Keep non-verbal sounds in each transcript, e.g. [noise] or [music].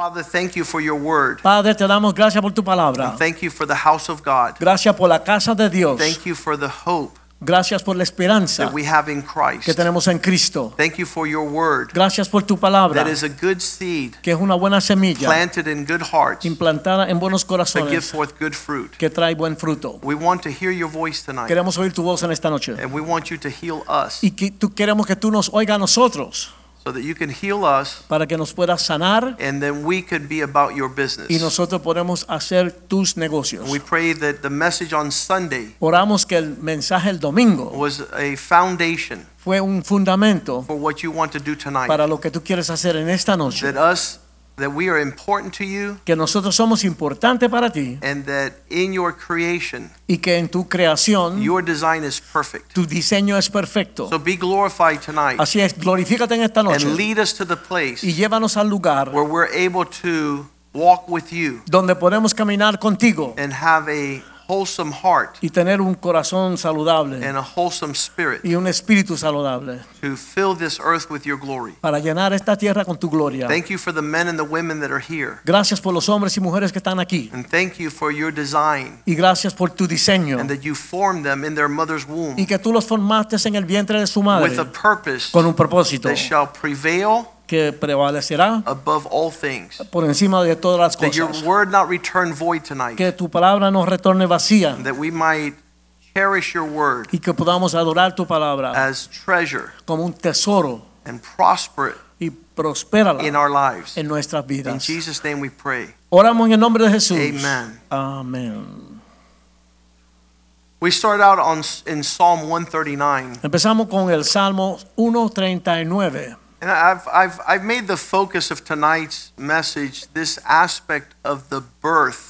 Father, thank you for your word. Padre, te damos gracias por tu palabra. And thank you for the house of God. Gracias por la casa de Dios. Thank you for the hope Gracias por la esperanza that we have in Christ. que tenemos en Cristo. Thank you for your word Gracias por tu palabra, that is a good seed que es una buena semilla planted in good hearts implantada en buenos that give forth good fruit. que trae buen fruto. We want to hear your voice tonight Queremos oír tu voz en esta noche. and we want you to heal us Y que tú queremos que tú nos oigas a nosotros so that you can heal us para que nos puedas sanar and then we could be about your business. y nosotros podemos hacer tus negocios. We pray that the message on Sunday Oramos que el mensaje el domingo was a foundation fue un fundamento for what you want to do tonight. para lo que tú quieres hacer en esta noche. That us that we are important to you Que nosotros somos importantes para ti and that in your creation y que en tu creación your design is perfect. tu diseño es perfecto. So be glorified tonight Así es, glorifícate en esta noche and lead us to the place y llévanos al lugar where we're able to walk with you donde podemos caminar contigo and have a wholesome heart y tener un corazón saludable and a wholesome spirit y un espíritu saludable to fill this earth with your glory. para llenar esta tierra con tu gloria. Thank you for the men and the women that are here. Gracias por los hombres y mujeres que están aquí And thank you for your design y gracias por tu diseño and that you formed them in their mother's womb y que tú los formaste en el vientre de su madre with a purpose con un propósito that shall prevail que prevalecerá above all things. por encima de todas las That your cosas. word not return void tonight. Que tu palabra no retorne vacía That we might cherish your word y que podamos adorar tu palabra as treasure como un tesoro and prosper y prospérala in our lives. en nuestras In vidas. Jesus' name we pray. Oramos en el nombre de Jesús. Amen. Amén. We start out on in Psalm 139. Empezamos con el Salmo 139. And I've, I've, I've made the focus of tonight's message this aspect of the birth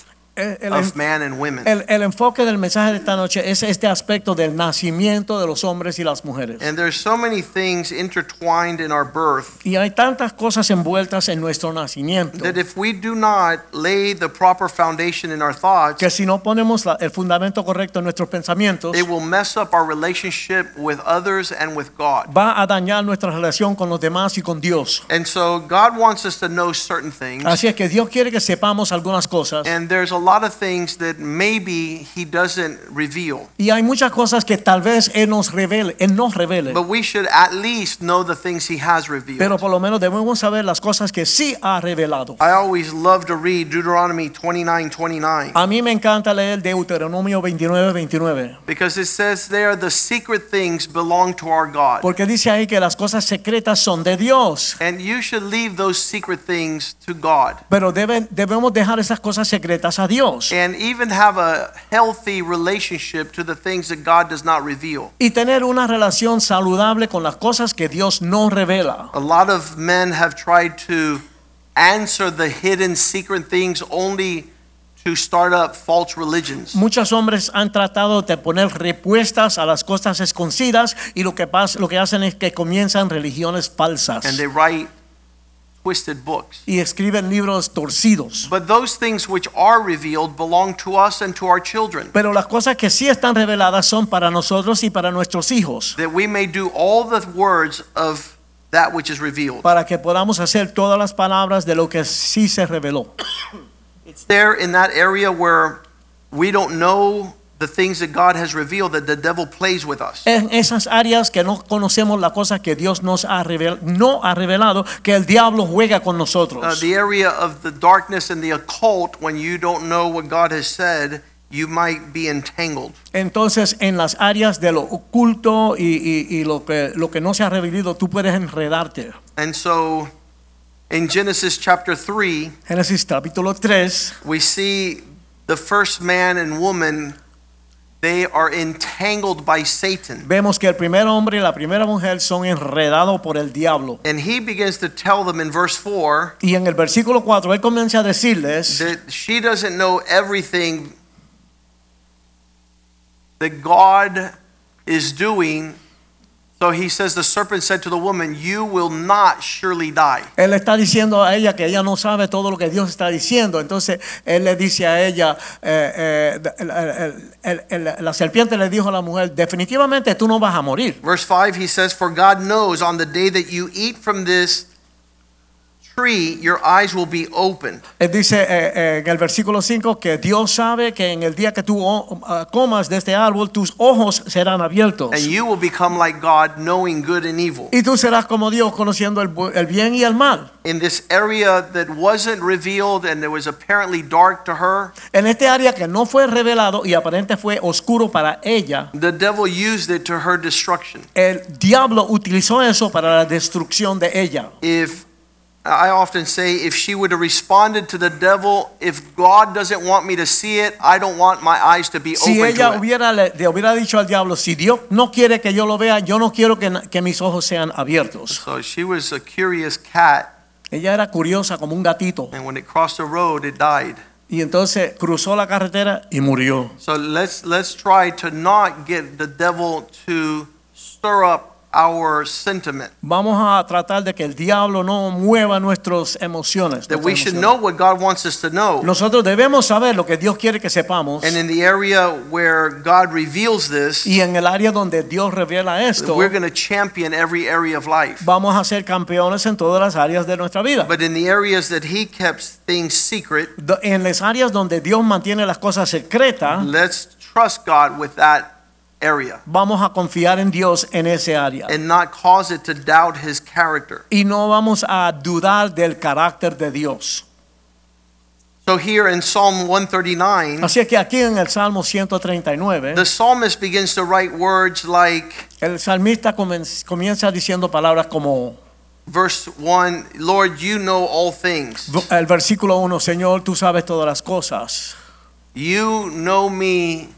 El, of man and women. el- el enfoque del mensaje de esta noche es este aspecto del nacimiento de los hombres y las mujeres. And there's so many things intertwined in our birth Y hay tantas cosas envueltas en nuestro nacimiento that if we do not lay the proper foundation in our thoughts, que si no ponemos la- el fundamento correcto en nuestros pensamientos, it will mess up our relationship with others and with God. va a dañar nuestra relación con los demás y con Dios. And so God wants us to know certain things. Así es que Dios quiere que sepamos algunas cosas. And there's a lot of things that maybe he doesn't reveal. Y hay muchas cosas que tal vez Él nos revele, Él nos revele. But we should at least know the things he has revealed. Pero por lo menos debemos saber las cosas que sí ha revelado. I always love to read Deuteronomy 29 29 A mí me encanta leer Deuteronomio 29, 29. because it says there the secret things belong to our God. Porque dice ahí que las cosas secretas son de Dios. And you should leave those secret things to God Pero deben, debemos dejar esas cosas secretas a Dios. and even have a healthy relationship to the things that God does not reveal. Y tener una relación saludable con las cosas que Dios no revela. A lot of men have tried to answer the hidden secret things only to start up false religions. Muchos hombres han tratado de poner respuestas a las cosas escondidas y lo que, pasa, lo que hacen es que comienzan religiones falsas And they write twisted books. y escriben libros torcidos. But those things which are revealed belong to us and to our children, Pero las cosas que sí están reveladas son para nosotros y para nuestros hijos, that we may do all the words of that which is revealed. para que podamos hacer todas las palabras de lo que sí se reveló. It's there in that area where we don't know the things that God has revealed that the devil plays with us. En esas áreas que no conocemos la cosa que Dios nos ha revel- no ha revelado, que el diablo juega con Uh, nosotros. the area of the darkness and the occult, when you don't know what God has said, you might be entangled. Entonces, en las áreas de lo oculto y, y- y lo, que, lo que no se ha revelado, tú puedes enredarte. And so in Genesis chapter 3, Génesis capítulo 3, we see the first man and woman they are entangled by Satan. vemos que el primer hombre y la primera mujer son enredados por el diablo. And he begins to tell them in verse 4 Y en el versículo 4 él comienza a decirles that she doesn't know everything that God is doing. So he says, The serpent said to the woman, You will not surely die. Él está diciendo a ella que ella no sabe todo lo que Dios está diciendo. Entonces él le dice a ella, eh, eh, el- el- el- el- la serpiente le dijo a la mujer, definitivamente tú no vas a morir. Verse 5, he says, For God knows on the day that you eat from this tree, your eyes will be opened. Él dice eh, eh, en el versículo 5 que Dios sabe que en el día que tú ah, comas de este árbol, tus ojos serán abiertos. And you will become like God, knowing good and evil. Y tú serás como Dios, conociendo el, el bien y el mal. In this area that wasn't revealed and it was apparently dark to her, En este área que no fue revelado y aparente fue oscuro para ella, the devil used it to her destruction. el diablo utilizó eso para la destrucción de ella. If I often say, if she would have responded to the devil, if God doesn't want me to see it, I don't want my eyes to be Si open ella to hubiera, le, le hubiera dicho al diablo, si Dios no quiere que yo lo vea, yo no quiero que, que mis ojos sean abiertos. So she was a curious cat, Ella era curiosa como un gatito. and when it crossed the road, it died. Y entonces cruzó la carretera y murió. So let's let's try to not get the devil to stir up our sentiment. Vamos a tratar de que el diablo no mueva nuestras emociones. That we should know what God wants us to know. Nosotros debemos saber lo que Dios quiere que sepamos. And in the area where God reveals this, Y en el área donde Dios revela esto, we're going to champion every area of life. vamos a ser campeones en todas las áreas de nuestra vida. But in the areas that He kept things secret, En las áreas donde Dios mantiene las cosas secretas, let's trust God with that area vamos a confiar en Dios en ese área. and not cause it to doubt His character. Y no vamos a dudar del carácter de Dios. So here in Psalm 139, Así es que aquí en el Salmo 139, the psalmist begins to write words like, el salmista comienza diciendo palabras como verse 1 Lord, you know all things. el versículo 1, Señor, tú sabes todas las cosas. You know me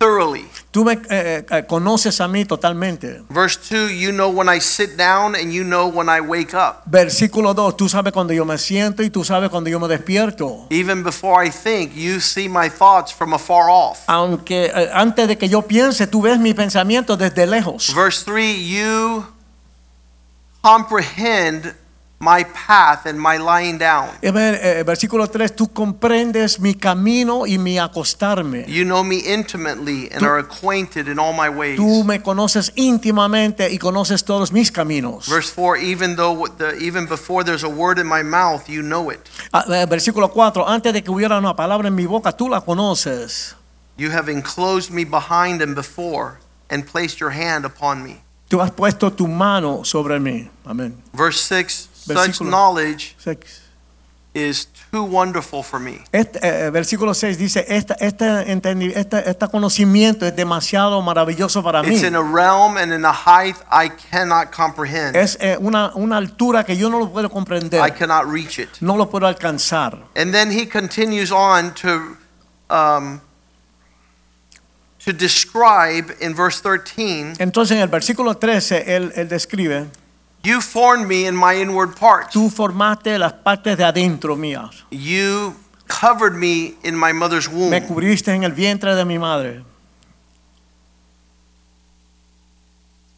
thoroughly. Tú me eh, eh, conoces a mí totalmente. Verse 2 You know when I sit down and you know when I wake up. Versículo 2, tú sabes cuando yo me siento y tú sabes cuando yo me despierto. Even before I think, you see my thoughts from afar off. Aunque eh, antes de que yo piense, tú ves desde lejos. Verse 3 You comprehend my path and my lying down. Eh, ver- eh, Versículo 3, tú comprendes mi camino y mi acostarme. You know me intimately and Tú- are acquainted in all my ways. Tú me conoces íntimamente y conoces todos mis caminos. Verse 4 Even though the, even before there's a word in my mouth, you know it. Ah, eh, Versículo 4, antes de que hubiera una palabra en mi boca, tú la conoces. You have enclosed me behind and before and placed your hand upon me. Tú has puesto tu mano sobre mí. Amén. Verse 6 Such Versículo- knowledge Sex. is too wonderful for me. Este, eh, eh, versículo 6 dice, este, este, entendi- este, este conocimiento es demasiado maravilloso para mí. It's in a realm and in a height I cannot comprehend. Es eh, una, una altura que yo no lo puedo comprender, I cannot reach it. no lo puedo alcanzar. And then he continues on to um, to describe in verse 13, Entonces en el versículo 13 él, él describe, you formed me in my inward parts. tú formaste las partes de adentro mías, You covered me in my mother's womb. me cubriste en el vientre de mi madre.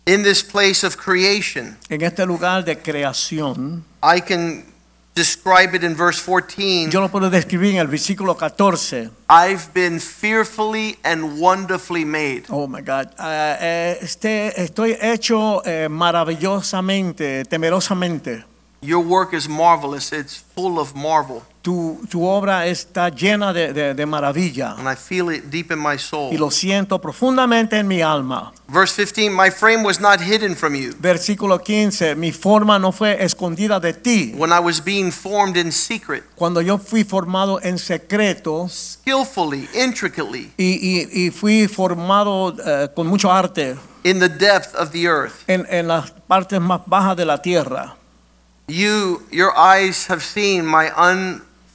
In this place of creation, En este lugar de creación, I can describe it in verse 14. yo lo puedo describir en el versículo 14. I've been fearfully and wonderfully made. Oh my God. Eh, este, estoy hecho eh, maravillosamente, temerosamente. Your work is marvelous. It's full of marvel. Tu, tu obra está llena de, de- de maravilla And I feel it deep in my y soul. lo siento profundamente en mi alma. Verse 15 My frame was not hidden from you Versículo 15. Mi forma no fue escondida de ti. when I was being formed in secret, Cuando yo fui formado en secreto skillfully, intricately, y, y- y fui formado eh, con mucho arte in the depth of the earth. en, en las partes más bajas de la tierra. You, your eyes have seen my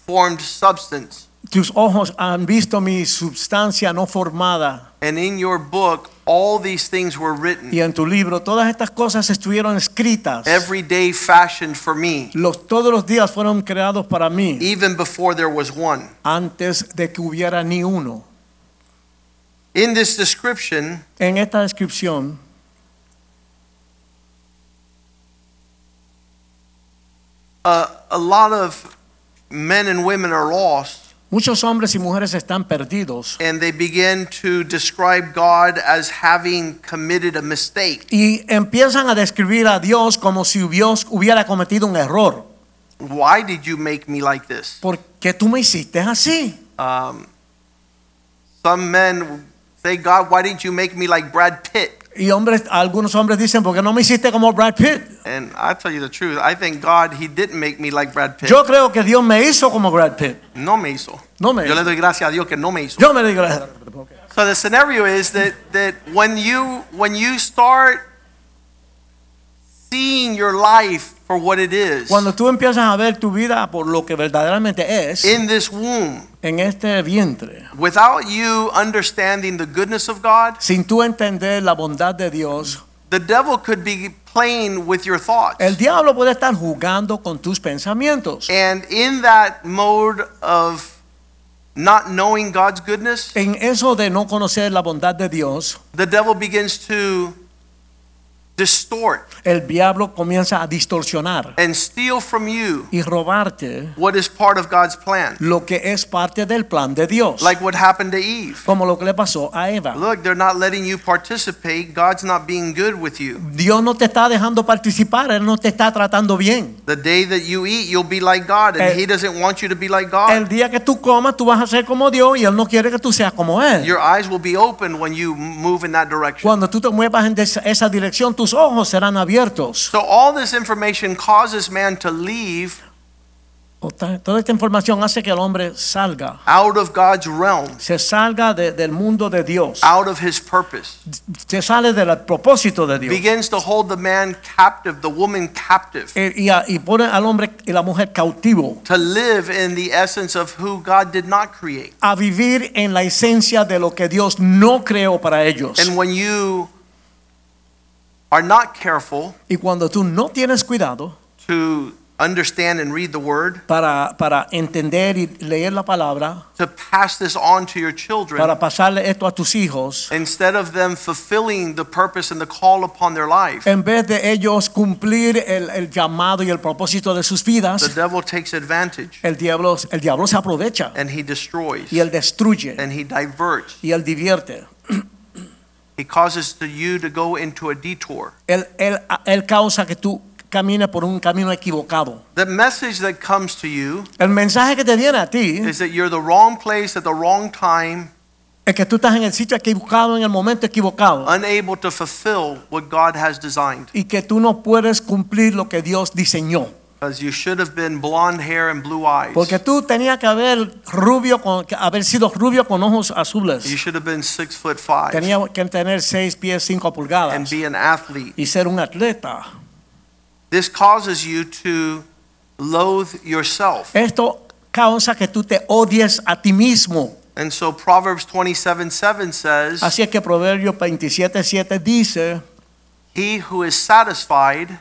unformed substance. tus ojos han visto mi substancia no formada. And in your book, all these things were written, Y en tu libro todas estas cosas estuvieron escritas. every day fashioned for me, Los, todos los días fueron creados para mí even before there was one. antes de que hubiera ni uno. In this description, En esta descripción uh, a lot of men and women are lost, muchos hombres y mujeres están perdidos and they begin to describe God as having committed a mistake. y empiezan a describir a Dios como si Dios hubiera cometido un error. Why did you make me like this? ¿Por qué tú me hiciste así? Um, some men say, God, why didn't you make me like Brad Pitt? Y hombres, algunos hombres dicen, ¿por qué no me hiciste como Brad Pitt? And I tell you the truth, I think God, He didn't make me like Brad Pitt. Yo creo que Dios me hizo como Brad Pitt. No me hizo. No me Yo le hizo. doy gracias a Dios que no me hizo. Yo me digo, So the scenario is that that when you when you start seeing your life for what it is cuando tú empiezas a ver tu vida por lo que verdaderamente es in this womb, en este vientre, without you understanding the goodness of God, sin tú entender la bondad de Dios, the devil could be playing with your thoughts. el diablo puede estar jugando con tus pensamientos. And in that mode of not knowing God's goodness, En eso de no conocer la bondad de Dios, the devil begins to distort el diablo comienza a distorsionar and steal from you y robarte what is part of God's plan. lo que es parte del plan de Dios, Like what happened to Eve. como lo que le pasó a Eva. Look, they're not letting you participate. God's not being good with you. Dios no te está dejando participar, Él no te está tratando bien. The day that you eat, you'll be like God, and El- He doesn't want you to be like El God. día que tú comas, tú vas a ser como Dios y Él no quiere que tú seas como Él. Your eyes will be open when you move in that direction. Cuando tú te muevas en esa- dirección, tus ojos serán abiertos. So, all this information causes man to leave Toda esta información hace que el hombre salga, out of God's realm, se salga de- del mundo de Dios, out of His purpose, se sale del propósito de Dios begins to hold the man captive, the woman captive, Eh, y, a- y pone al hombre y la mujer cautivo to live in the essence of who God did not create. a vivir en la esencia de lo que Dios no creó para ellos. And when you are not careful Y cuando tú no tienes cuidado to understand and read the word, para, para entender y leer la palabra, to pass this on to your children, para pasarle esto a tus hijos, instead of them fulfilling the purpose and the call upon their life, en vez de ellos cumplir el, el llamado y el propósito de sus the devil takes advantage el diablo, el diablo se aprovecha and he destroys y él destruye and he diverts. y él divierte. He causes you to go into a detour. Él, él, él causa que tú camines por un camino equivocado. The message that comes to you El mensaje que te viene a ti is that you're the wrong place at the wrong time, es que tú estás en el sitio equivocado en el momento equivocado unable to fulfill what God has designed. y que tú no puedes cumplir lo que Dios diseñó. Because you should have been blonde hair and blue eyes. Porque tú tenías que haber rubio con, haber sido rubio con ojos azules. You should have been six foot five Tenía que tener seis pies cinco pulgadas. and be an athlete. y ser un atleta. This causes you to loathe yourself. Esto causa que tú te odies a ti mismo. And so Proverbs 27 7 says, Así es que Proverbios 27:7 dice, He who is satisfied,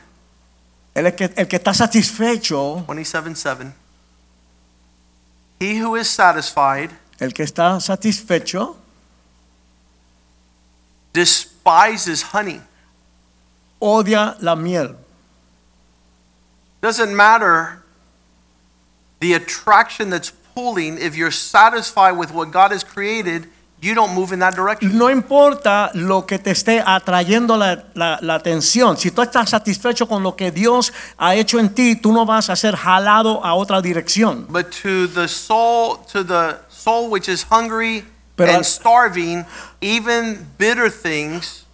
el que, el que está satisfecho, 27 7, he who is satisfied el que está satisfecho despises honey. odia la miel. Doesn't matter the attraction that's pulling, if you're satisfied with what God has created, you don't move in that direction. No importa lo que te esté atrayendo la, la- la atención, si tú estás satisfecho con lo que Dios ha hecho en ti, tú no vas a ser jalado a otra dirección. But to the soul, to the soul which is hungry Pero and starving, even bitter things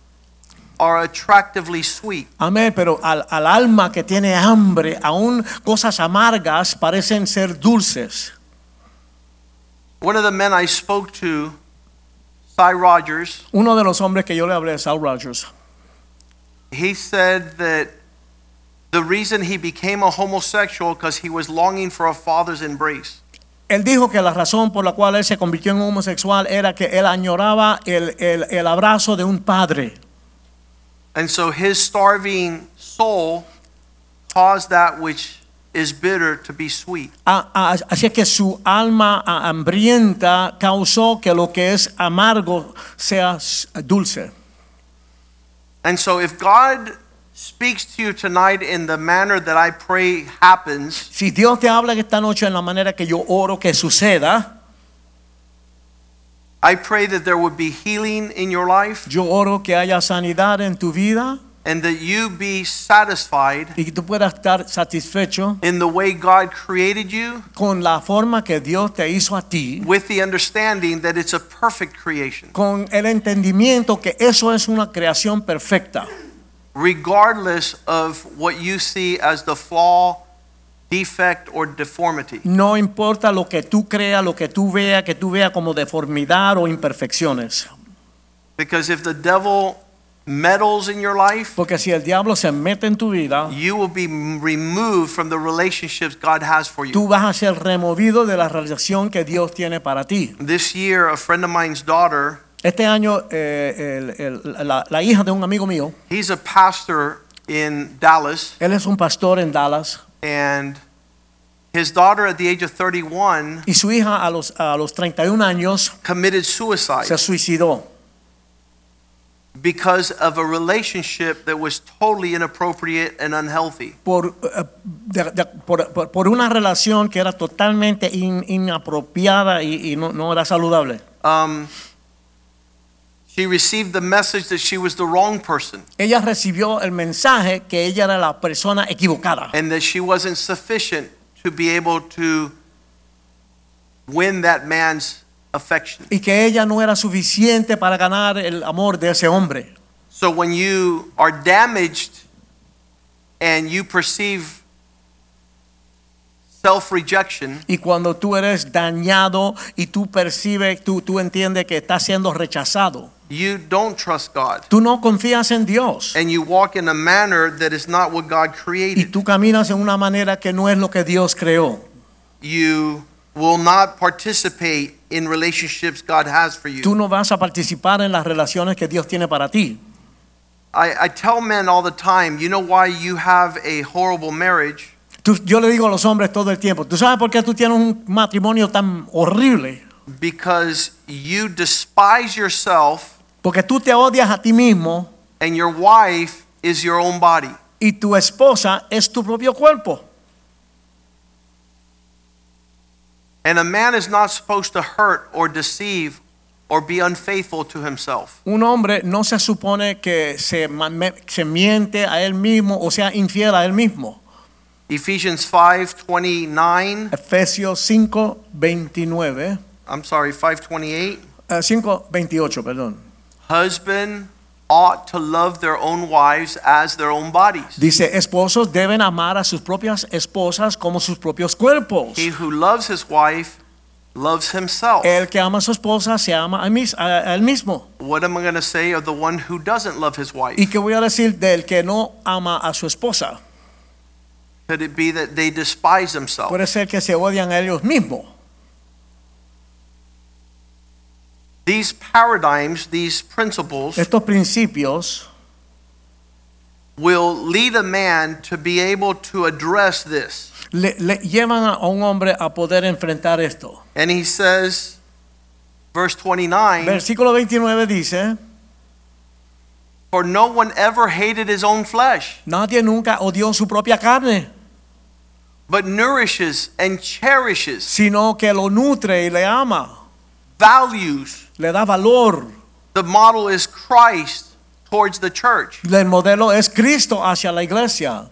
are attractively sweet. Amén, pero al, al alma que tiene hambre, aún cosas amargas parecen ser dulces. One of the men I spoke to, Sy Rogers, Uno de los hombres que yo le hablé, Sal Rogers, he said that the reason he became a homosexual because he was longing for a father's embrace. Él dijo que la razón por la cual él se convirtió en homosexual era que él añoraba el, el- el abrazo de un padre. And so his starving soul caused that which is bitter to be sweet. Ah, ah, a- a- así que su alma ah, hambrienta causó que lo que es amargo sea dulce. And so if God speaks to you tonight in the manner that I pray happens, Si Dios te habla esta noche en la manera que yo oro que suceda, I pray that there would be healing in your life yo oro que haya sanidad en tu vida and that you be satisfied y que tú puedas estar satisfecho in the way God created you con la forma que Dios te hizo a ti, with the understanding that it's a perfect creation, con el entendimiento que eso es una creación perfecta, regardless of what you see as the flaw, defect, or deformity. no importa lo que tú creas, lo que tú veas, que tú veas como deformidad o imperfecciones. Because if the devil meddles in your life, Porque si el diablo se mete en tu vida, you will be removed from the relationships God has for you. tú vas a ser removido de la relación que Dios tiene para ti. This year, a friend of mine's daughter, Este año, eh, el- el- la, la hija de un amigo mío, he's a pastor in Dallas, él es un pastor en Dallas, and his daughter at the age of 31 y su hija a los, a los 31 años committed se suicide suicidó because of a relationship that was totally inappropriate and unhealthy. por, eh, de- de- por, por- por una relación que era totalmente in- inapropiada y, y no, no era saludable. Um, she received the message that she was the wrong person Ella recibió el mensaje que ella era la persona equivocada and that she wasn't sufficient to be able to win that man's affection. y que ella no era suficiente para ganar el amor de ese hombre. So when you are damaged and you perceive self rejection, Y cuando tú eres dañado y tú percibes, tú, tú entiendes que estás siendo rechazado, you don't trust God. tú no confías en Dios And you walk in a manner that is not what God y created. tú caminas en una manera que no es lo que Dios creó. You will not participate in relationships God has for you. Tú no vas a participar en las relaciones que Dios tiene para ti. I, I tell men all the time, you know why you have a horrible marriage? Tú- yo le digo a los hombres todo el tiempo, ¿tú sabes por qué tú tienes un matrimonio tan horrible? Because you despise yourself Porque tú te odias a ti mismo and your wife is your own body. y tu esposa es tu propio cuerpo. And a man is not supposed to hurt or deceive or be unfaithful to himself. Un hombre no se supone que se, se miente a él mismo o sea infiel a él mismo. Ephesians 5:29, Efesios 5, 29, I'm sorry, 5:28. eh, 5, 28, perdón. Husband ought to love their own wives as their own bodies. Dice, esposos deben amar a sus propias esposas como sus propios cuerpos. He who loves his wife loves himself. El que ama a su esposa se ama a, mis- a- a él mismo. What am I going to say of the one who doesn't love his wife? ¿Y qué voy a decir del que no ama a su esposa? Could it be that they despise themselves? Puede ser que se odian a ellos mismos. These paradigms, these principles Estos principios will lead a man to be able to address this. le, le llevan a un hombre a poder enfrentar esto. And he says, verse 29 Versículo 29 dice, For no one ever hated his own flesh, nadie nunca odió su propia carne, but nourishes and cherishes, sino que lo nutre y le ama, values. Le da valor. The model is Christ towards the church. El modelo es Cristo hacia la iglesia.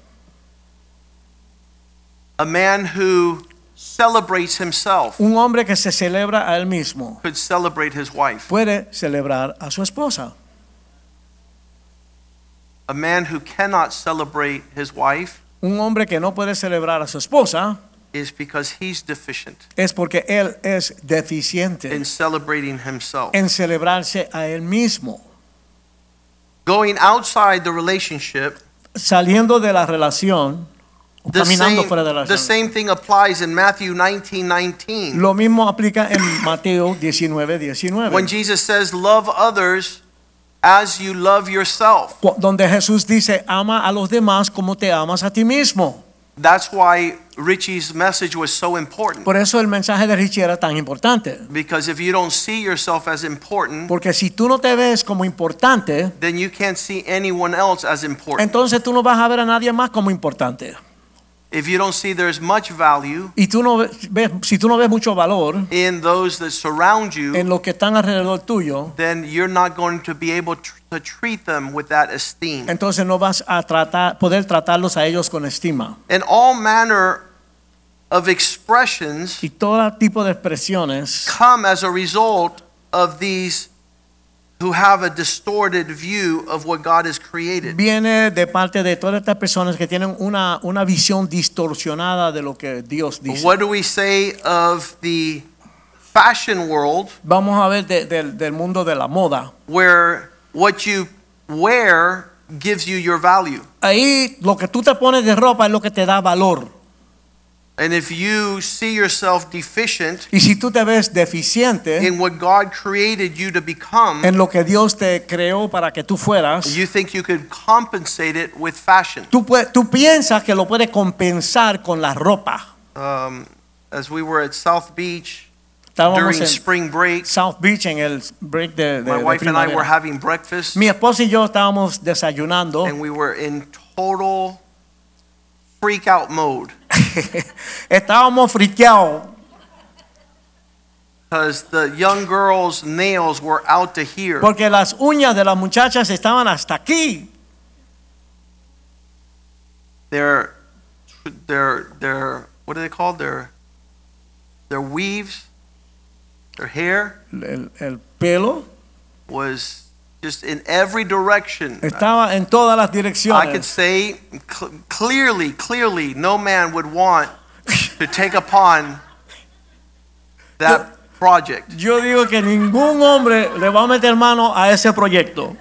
A man who celebrates himself Un hombre que se celebra a él mismo could celebrate his wife. puede celebrar a su esposa. A man who cannot celebrate his wife Un hombre que no puede celebrar a su esposa is because he's deficient es porque él es deficiente in celebrating himself. en celebrarse a él mismo. Going outside the relationship Saliendo de la relación, o The caminando same, fuera de la the relación. same thing applies in Matthew 19 19. Lo mismo aplica en Mateo 19, 19. When Jesus says, Love others as you love yourself. cu- donde Jesús dice, ama a los demás como te amas a ti mismo. That's why Richie's message was so important. Por eso el mensaje de Richie era tan importante. Because if you don't see yourself as important, Porque si tú no te ves como importante, then you can't see anyone else as important. entonces tú no vas a ver a nadie más como importante. If you don't see there's much value Y tú no ves, si tú no ves mucho valor in those that surround you, en los que están alrededor tuyo, then you're not going to be able to treat them with that esteem. entonces no vas a tratar, poder tratarlos a ellos con estima. And all manner of expressions Y todo tipo de expresiones come as a result of these who have a distorted view of what God has created. viene de parte de todas estas personas que tienen una, una visión distorsionada de lo que Dios dice. What do we say of the fashion world Vamos a ver de- del- del mundo de la moda. where what you wear gives you your value? Ahí lo que tú te pones de ropa es lo que te da valor. And if you see yourself deficient Y si tú te ves deficiente in what God created you to become, en lo que Dios te creó para que tú fueras, you think you could compensate it with fashion. tú, tú piensas que lo puedes compensar con la ropa. Um, as we were at South Beach Estábamos during spring break, South Beach en el break de, de- my de wife and I were having breakfast, Mi esposa y yo estábamos desayunando. and we were in total freak out mode [laughs] [laughs] estábamos friqueados because the young girls' nails were out to here. porque las uñas de las muchachas estaban hasta aquí. Their, their, their, what are they called? Their, their weaves, their hair El, el pelo was just in every direction. estaba en todas las direcciones. I could say cl- clearly, clearly, no man would want to take upon that project. Yo digo que ningún hombre le va a meter mano a ese proyecto.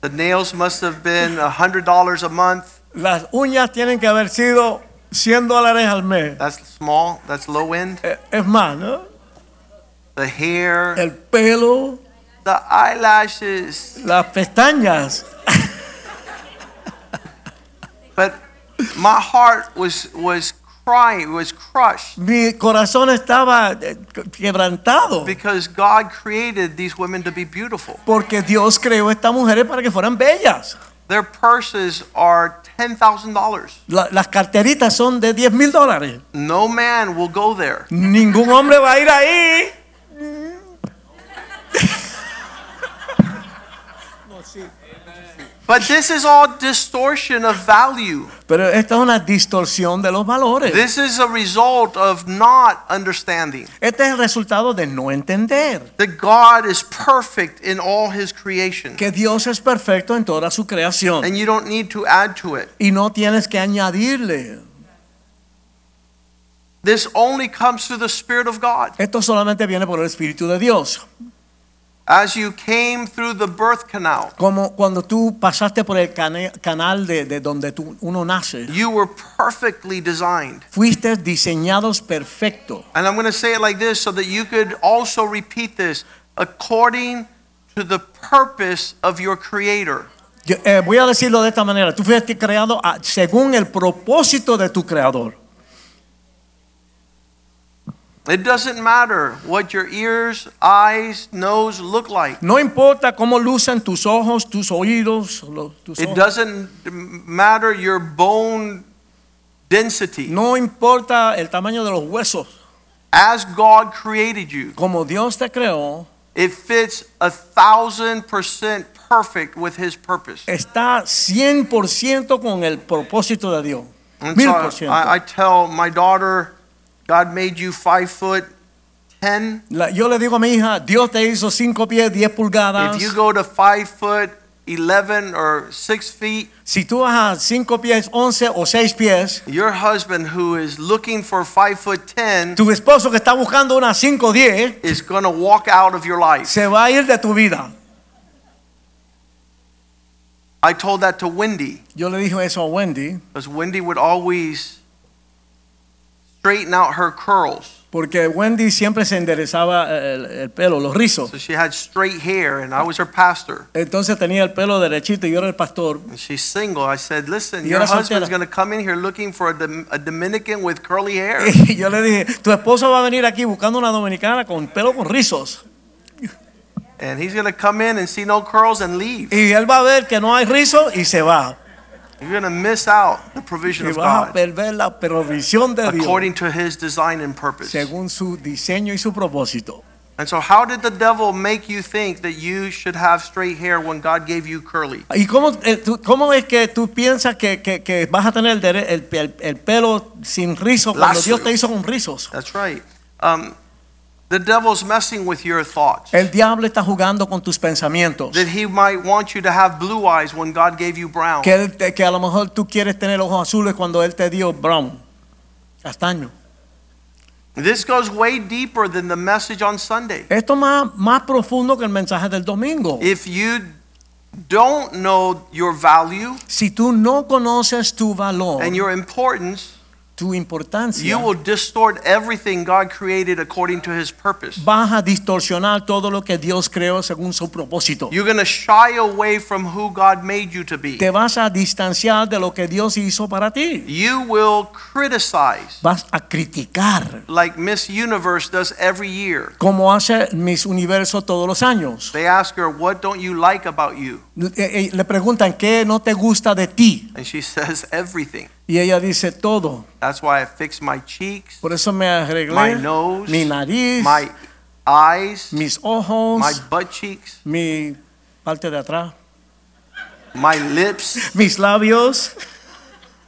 The nails must have been a hundred dollars a month. Las uñas tienen que haber sido 100 dólares al mes. That's small. That's low end. Eh, Es más, ¿no? The hair, El pelo, the eyelashes. las pestañas. But my heart was was crying, was crushed Mi corazón estaba eh, quebrantado because God created these women to be beautiful. porque Dios creó estas mujeres para que fueran bellas. Their purses are ten thousand dollars. La- las carteritas son de 10 mil dólares. No man will go there. Ningún hombre va a ir ahí. But this is all distortion of value. Pero esta es una distorsión de los valores. This is a result of not understanding Este es el resultado de no entender that God is perfect in all his creation. que Dios es perfecto en toda su creación And you don't need to add to it. y no tienes que añadirle. This only comes through the Spirit of God. Esto solamente viene por el Espíritu de Dios. As you came through the birth canal, Como cuando tú pasaste por el cane- canal de, de donde tú, uno nace, you were perfectly designed. fuiste diseñados perfecto. And I'm going to say it like this so that you could also repeat this according to the purpose of your Creator. Yo, eh, voy a decirlo de esta manera. Tú fuiste creado a- según el propósito de tu creador. It doesn't matter what your ears, eyes, nose look like. No importa cómo lucen tus ojos, tus oídos, tus It ojos. doesn't matter your bone density. No importa el tamaño de los huesos. As God created you, Como Dios te creó, it fits a thousand percent perfect with His purpose. está 100% con el propósito de Dios. And Mil so por ciento. I, I tell my daughter, God made you five foot ten. La- yo le digo a mi hija, Dios te hizo 5 pies, 10 pulgadas. If you go to five foot eleven or six feet, Si tú vas a 5 pies, 11 o 6 pies, your husband who is looking for five foot ten tu esposo que está buscando una 5 o 10, is going to walk out of your life. se va a ir de tu vida. I told that to Wendy Yo le dije eso a Wendy because Wendy would always straighten out her curls. porque Wendy siempre se enderezaba el, el pelo, los rizos. So she had straight hair, and I was her pastor. Entonces tenía el pelo derechito y yo era el pastor. And she's single. I said, Listen, your husband's going to come in here looking for a, a Dominican with curly hair. [laughs] Y yo le dije, tu esposo va a venir aquí buscando una dominicana con pelo con rizos. And he's going to come in and see no curls and leave. Y él va a ver que no hay rizos y se va. You're going to miss out the provision of vas a God perder la provisión de Dios according to his design and purpose. según su diseño y su propósito. And so, how did the devil make you think that you should have straight hair when God gave you curly? ¿Y cómo, eh, tú- cómo es que tú piensas que, que- que vas a tener el, dere- el- el- el pelo sin rizos cuando. Dios te hizo con rizos? That's right. Um, the devil's messing with your thoughts. El diablo está jugando con tus pensamientos. That he might want you to have blue eyes when God gave you brown. Que, te- que a lo mejor tú quieres tener ojos azules cuando Él te dio brown, castaño. This goes way deeper than the message on Sunday. Esto más, más profundo que el mensaje del domingo. If you don't know your value Si tú no conoces tu valor, and your importance, tu importancia, you will distort everything God created according to his purpose. vas a distorsionar todo lo que Dios creó según su propósito. You're going to shy away from who God made you to be. Te vas a distanciar de lo que Dios hizo para ti. You will criticize Vas a criticar, like Miss Universe does every year. como hace Miss Universo todos los años. They ask her, What don't you like about you? Eh, eh, Le preguntan, ¿qué no te gusta de ti? And she [laughs] says, Everything. Y ella dice, todo. That's why I fixed my cheeks, Por eso me arreglé my nose, mi nariz, my eyes, mis ojos, my butt cheeks, mi parte de atrás, my lips. mis labios.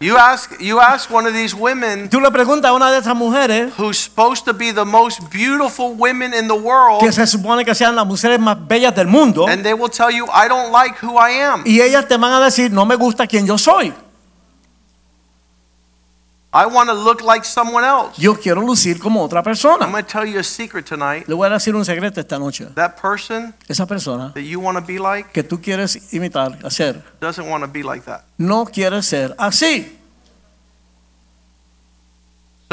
You ask, you ask one of these women Tú le preguntas a una de esas mujeres who's supposed to be the most beautiful women in the world, que se supone que sean las mujeres más bellas del mundo and they will tell you, I don't like who I am. y ellas te van a decir, no me gusta quien yo soy. I want to look like someone else. Yo quiero lucir como otra persona. I'm going to tell you a secret tonight. Le voy a decir un secreto esta noche. That person Esa persona that you want to be like que tú quieres imitar, hacer, doesn't want to be like that. no quiere ser así.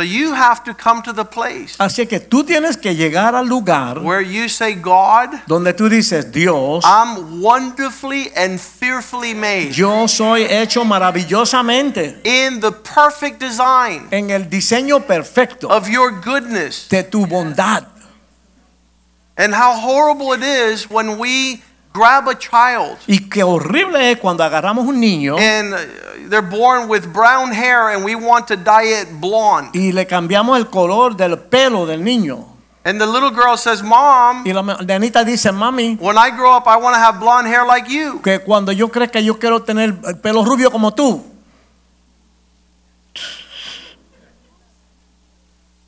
So you have to come to the place Así que tú tienes que llegar al lugar where you say, God, donde tú dices, Dios, I'm wonderfully and fearfully made yo soy hecho maravillosamente in the perfect design en el diseño perfecto of your goodness. de tu bondad. And how horrible it is when we grab a child Y qué horrible es cuando agarramos un niño and uh, they're born with brown hair and we want to dye it blonde. y le cambiamos el color del pelo del niño. And the little girl says, Mom, Y la nenita dice, mami, when I grow up, I want to have blonde hair like you. que cuando yo que yo quiero tener el pelo rubio como tú,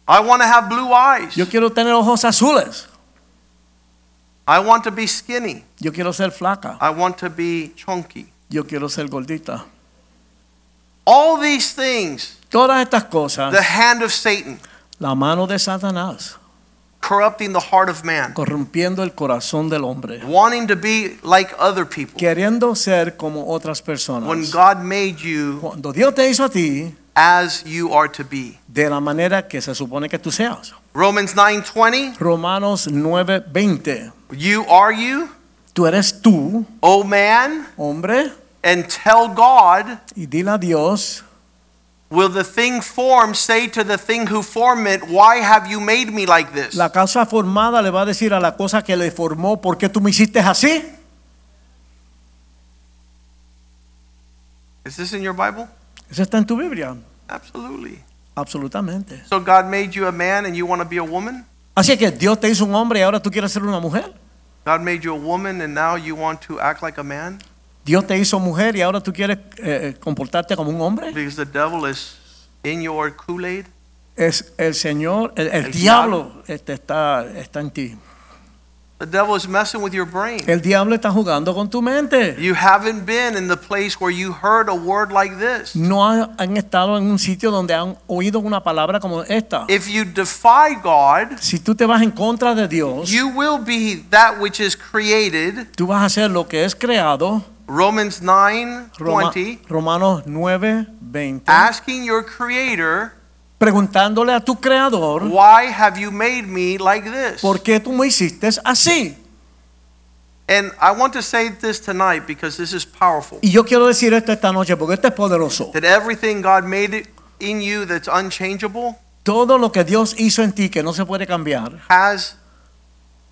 I want to have blue eyes. yo quiero tener ojos azules, I want to be skinny. yo quiero ser flaca, I want to be chunky. yo quiero ser gordita. All these things, Todas estas cosas, the hand of Satan, la mano de Satanás, corrupting the heart of man, corrompiendo el corazón del hombre, wanting to be like other people. queriendo ser como otras personas. When. God made you Cuando Dios te hizo a ti as you are to be. de la manera que se supone que tú seas. Romans 9:20, Romanos 9:20. you are you, Tú eres tú, O man, hombre, and tell God, y dile a Dios, will the thing formed say to the thing who formed it, why have you made me like this? la causa formada le va a decir a la cosa que le formó, ¿por qué tú me hiciste así? Is this in your Bible? Eso está en tu Biblia, Absolutely. absolutamente. So God made you a man and you want to be a woman? Así que Dios te hizo un hombre y ahora tú quieres ser una mujer. God made you a woman and now you want to act like a man? Dios te hizo mujer y ahora tú quieres eh, comportarte como un hombre. Because the devil is in your Kool-Aid? Es el Señor, el, el El diablo este, está, está en ti. The devil is messing with your brain. El diablo está jugando con tu mente. You haven't been in the place where you heard a word like this. No ha- han estado en un sitio donde han oído una palabra como esta. If you defy God, Si tú te vas en contra de Dios, you will be that which is created tú vas a hacer lo que es creado Romans 9 Roma- Romanos 9, 20. Asking your creator, Preguntándole a tu creador, why have you made me like this? ¿por qué tú me hiciste así? And I want to say this tonight because this is powerful. Y yo quiero decir esto esta noche porque esto es poderoso. That everything God made in you that's unchangeable Todo lo que Dios hizo en ti que no se puede cambiar has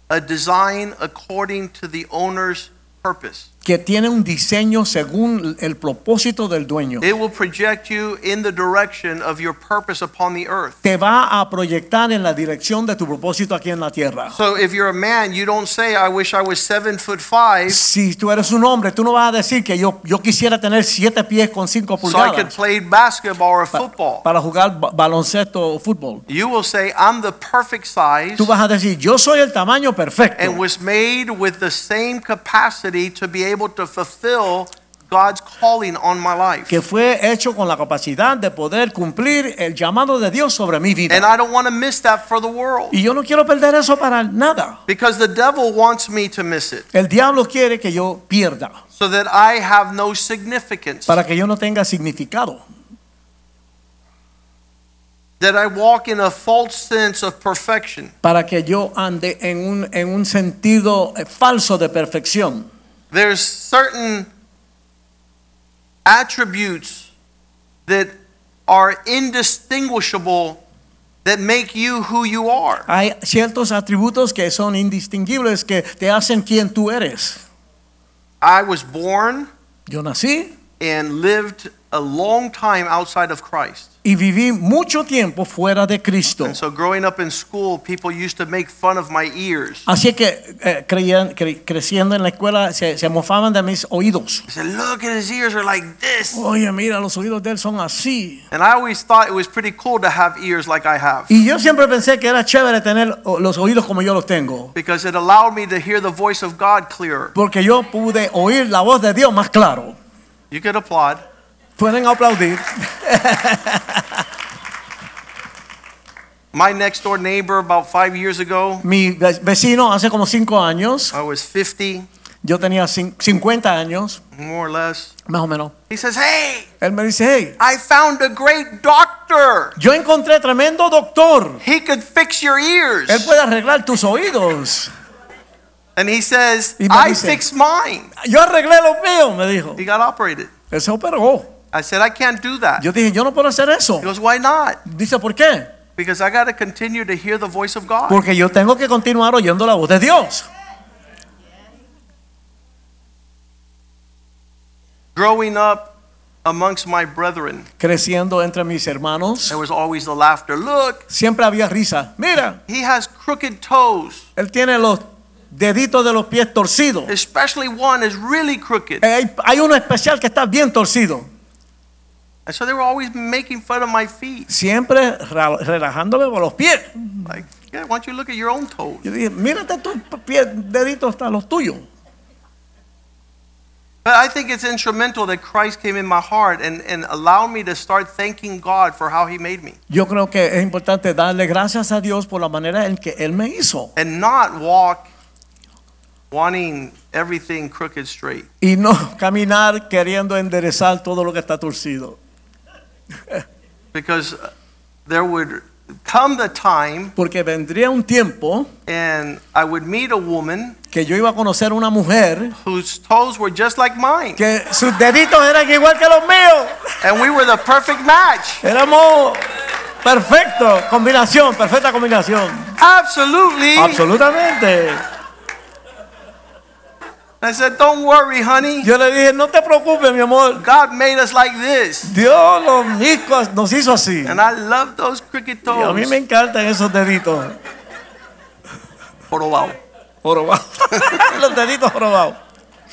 a design according to the owner's purpose. Que tiene un diseño según el propósito del dueño. It will project you in the direction of your purpose upon the earth. Te va a proyectar en la dirección de tu propósito aquí en la tierra. So if you're a man, you don't say, I wish I was seven foot five Si tú eres un hombre, tú no vas a decir que yo, yo quisiera tener siete pies con cinco so I could pulgadas play basketball or football. para jugar ba- baloncesto o fútbol. You will say, I'm the perfect size Tú vas a decir, yo soy el tamaño perfecto. and was made with the same capacity to be able to fulfill God's calling on my life. que fue hecho con la capacidad de poder cumplir el llamado de Dios sobre mi vida. And I don't want to miss that for the world Y yo no quiero perder eso para nada. because the devil wants me to miss it El diablo quiere que yo pierda, so that I have no significance, para que yo no tenga significado, that I walk in a false sense of perfection. para que yo ande en un, en un sentido falso de perfección. There's certain attributes that are indistinguishable that make you who you are. Hay ciertos atributos que son indistinguibles que te hacen quien tú eres. I was born Yo nací and lived a long time outside of Christ. Y viví mucho tiempo fuera de Cristo. And so growing up in school, people used to make fun of my ears. Así que eh, creían- cre- creciendo en la escuela se, se mofaban de mis oídos. They said, look at his ears are like this. Oye, mira, los oídos de él son así. And I always thought it was pretty cool to have ears like I have Y yo siempre pensé que era chévere tener los oídos como yo los tengo. because it allowed me to hear the voice of God clearer. Porque yo pude oír la voz de Dios más claro. You could applaud. Pueden aplaudir. My next door neighbor about five years ago, Mi ve- vecino hace como cinco años, I was 50, yo tenía cin- 50 años, more or less. más o menos. He says, Hey, Él me dice, hey, I found a great doctor. yo encontré tremendo doctor. He could fix your ears. Él puede arreglar tus oídos. And he says, Y me I dice- fixed mine. Yo arreglé los míos, me dijo. He got operated. Él se operó. I said, I can't do that. Yo dije, yo no puedo hacer eso. He goes, Why not? Dice, ¿por qué? Because I got to continue to hear the voice of God. Porque yo tengo que continuar oyendo la voz de Dios. Growing up amongst my brethren, Creciendo entre mis hermanos, there was always the laughter. Look, siempre había risa. Mira, he has crooked toes, él tiene los deditos de los pies torcidos. especially one is really crooked. Hay, hay uno especial que está bien torcido. And so they were always making fun of my feet. Siempre relajándome por los pies. Like, yeah, why don't you look at your own toes? Yo dije, mírate tus pies, deditos hasta los tuyos. But I think it's instrumental that Christ came in my heart and, and allowed me to start thanking God for how he made me. Yo creo que es importante darle gracias a Dios por la manera en que Él me hizo. And not walk wanting everything crooked straight. Y no [laughs] caminar queriendo enderezar todo lo que está torcido. [laughs] Because there would come the time Porque vendría un tiempo and I would meet a woman que yo iba a conocer una mujer whose toes were just like mine. que sus deditos eran igual que los míos. And we were the perfect match. Éramos perfecto, combinación, perfecta combinación. Absolutely. Absolutamente. I said, Don't worry, honey. Yo le dije, no te preocupes, mi amor. God made us like this. Dios nos hizo, nos hizo así. And I love those crooked Y a mí toes. me encantan esos deditos. Jorobado. Jorobados. [laughs] Los deditos jorobados.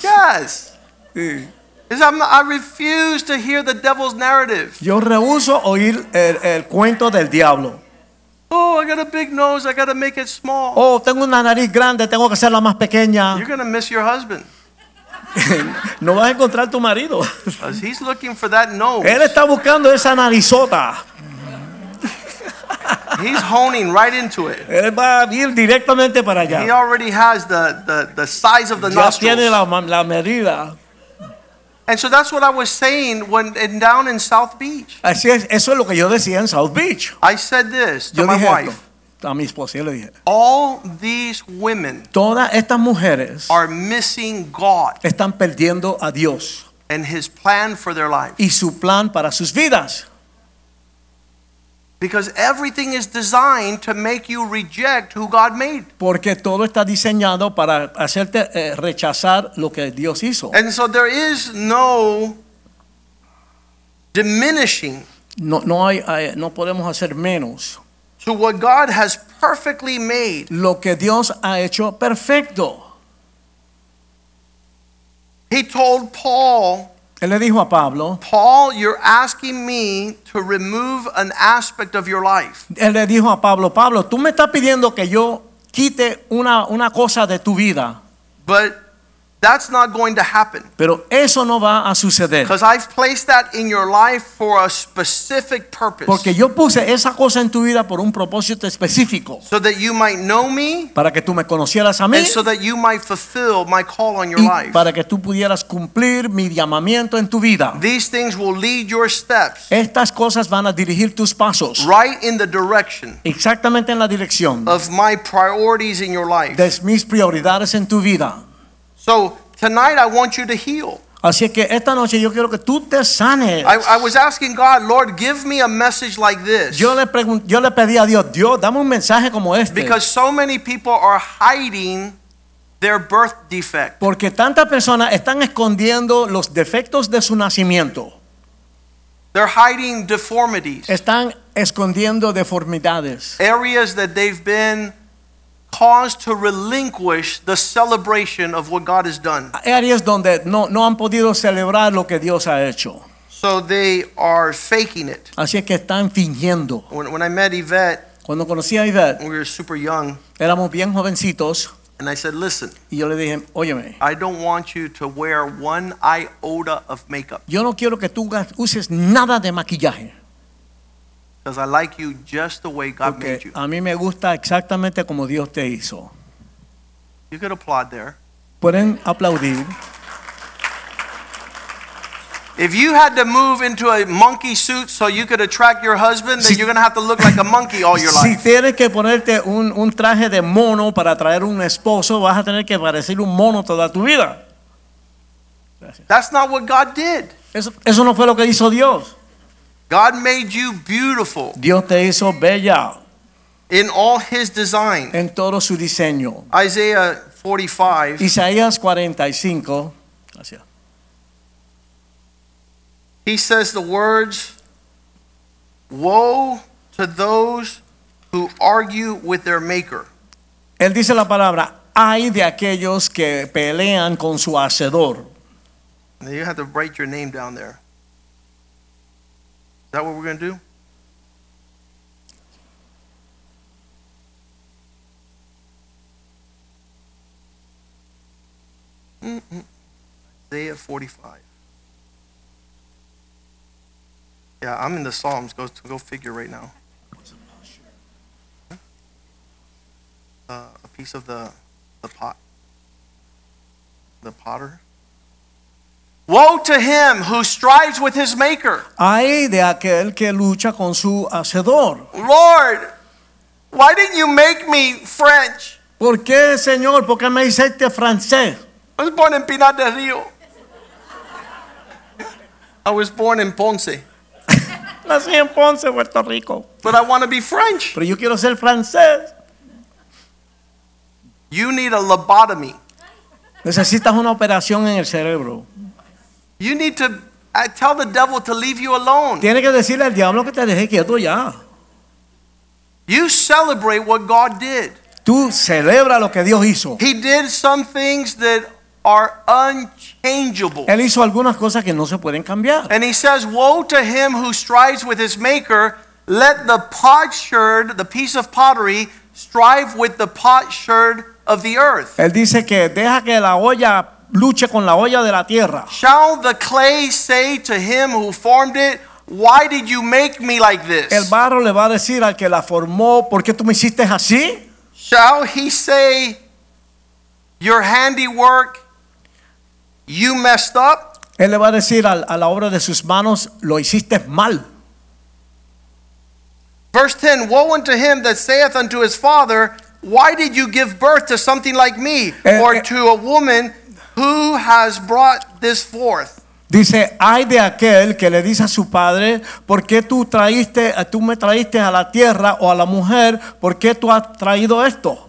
Yes. Sí. I refuse to hear the devil's narrative. Yo rehuso oír el, el cuento del diablo. Oh, I got a big nose. I got to make it small. Oh, tengo una nariz grande, tengo que hacerla más pequeña. You're going to miss your husband [laughs] No vas a encontrar tu marido. because he's looking for that nose. Él está buscando esa narizota. He's honing right into it. Él va a ir directamente para He allá. already has the, the, the size of the Ya tiene nostrils. la, ma- la medida. And so that's what I was saying when and down in South Beach. Así es, eso es lo que yo decía en South Beach. I said this to Yo my dije wife. esto a mi esposa, yo le dije, All these women todas estas mujeres are missing God están perdiendo a Dios and his plan for their life. y su plan para sus vidas. Because everything is designed to make you reject who God made. Porque todo está diseñado para hacerte eh, rechazar lo que Dios hizo. And so there is no diminishing No, no, hay, hay- no podemos hacer menos to what God has perfectly made. lo que Dios ha hecho perfecto. He told Paul, Él le dijo a Pablo, Paul, you're asking me to remove an aspect of your life. él le dijo a Pablo, Pablo, tú me estás pidiendo que yo quite una, una cosa de tu vida, But that's not going to happen. pero eso no va a suceder. Because I've placed that in your life for a specific purpose. Porque yo puse esa cosa en tu vida por un propósito específico, So that you might know me para que tú me conocieras a mí and so that you might fulfill my call on your y life. para que tú pudieras cumplir mi llamamiento en tu vida. These things will lead your steps Estas cosas van a dirigir tus pasos right in the direction exactamente en la dirección of my priorities in your life. de mis prioridades en tu vida. So tonight I want you to heal. Así que esta noche yo quiero que tú te sanes. I, I was asking God, Lord, give me a message like this. Yo le, yo le pedí a Dios, Dios, dame un mensaje como este. Because so many people are hiding their birth defect. Porque tantas personas están escondiendo los defectos de su nacimiento. They're hiding deformities, Están escondiendo deformidades. areas that they've been caused to relinquish the celebration of what God has done. Áreas donde no, no han podido celebrar lo que Dios ha hecho. So they are faking it. Así es que están fingiendo. When, when I met Yvette, Cuando conocí a Yvette, we were super young, éramos bien jovencitos and I said, Listen, y yo le dije, óyeme, I don't want you to wear one iota of makeup yo no quiero que tú uses nada de maquillaje. Because I like you just the way God made Porque you. a mí me gusta exactamente como Dios te hizo. You could applaud there. Pueden aplaudir. If you had to move into a monkey suit so you could attract your husband, then Si- you're going to have to look like a monkey all your [laughs] Si life. tienes que ponerte un, un traje de mono para traer un esposo, vas a tener que parecer un mono toda tu vida. That's not what God did. Eso, eso no fue lo que hizo Dios. God made you beautiful Dios te hizo bella in all his design. en todo su diseño. Isaiah 45, Isaías 45. Gracias. he says the words, Woe to those who argue with their maker. Él dice la palabra, hay de aquellos que pelean con su hacedor. You have to write your name down there. Is that what we're going to do? Isaiah 45. Yeah, I'm in the Psalms. Go, to go figure right now. Uh, a piece of the, the pot. The potter. Woe to him who strives with his maker. Hay de aquel que lucha con su hacedor. Lord, why didn't you make me French? ¿Por qué, Señor? ¿Por qué me hiciste francés? I was born in Pinar del Rio. I was born in Ponce, [laughs] Nací en Ponce, Puerto Rico. but I want to be French. Pero yo quiero ser francés. You need a lobotomy. Necesitas una operación en el cerebro. You need to I tell the devil to leave you alone. Tienes que decirle al diablo que te deje quieto ya. You celebrate what God did. Tú celebra lo que Dios hizo. He did some things that are unchangeable. Él hizo algunas cosas que no se pueden cambiar. And he says, Woe to him who strives with his maker. Let the potsherd, the piece of pottery, strive with the potsherd of the earth. Él dice que deja que la olla luche con la olla de la tierra. Shall the clay say to him who formed it, Why did you make me like this? El barro le va a decir al que la formó, ¿por qué tú me hiciste así? Shall he say, Your handiwork, you messed up? Él le va a decir al- a, la obra de sus manos, lo hiciste mal. Verse 10 Woe unto him that saith unto his father, Why did you give birth to something like me, Eh, or eh. to a woman who has brought this forth? Dice, hay de aquel que le dice a su padre, ¿por qué tú, traíste, tú me traíste a la tierra o a la mujer? ¿Por qué tú has traído esto?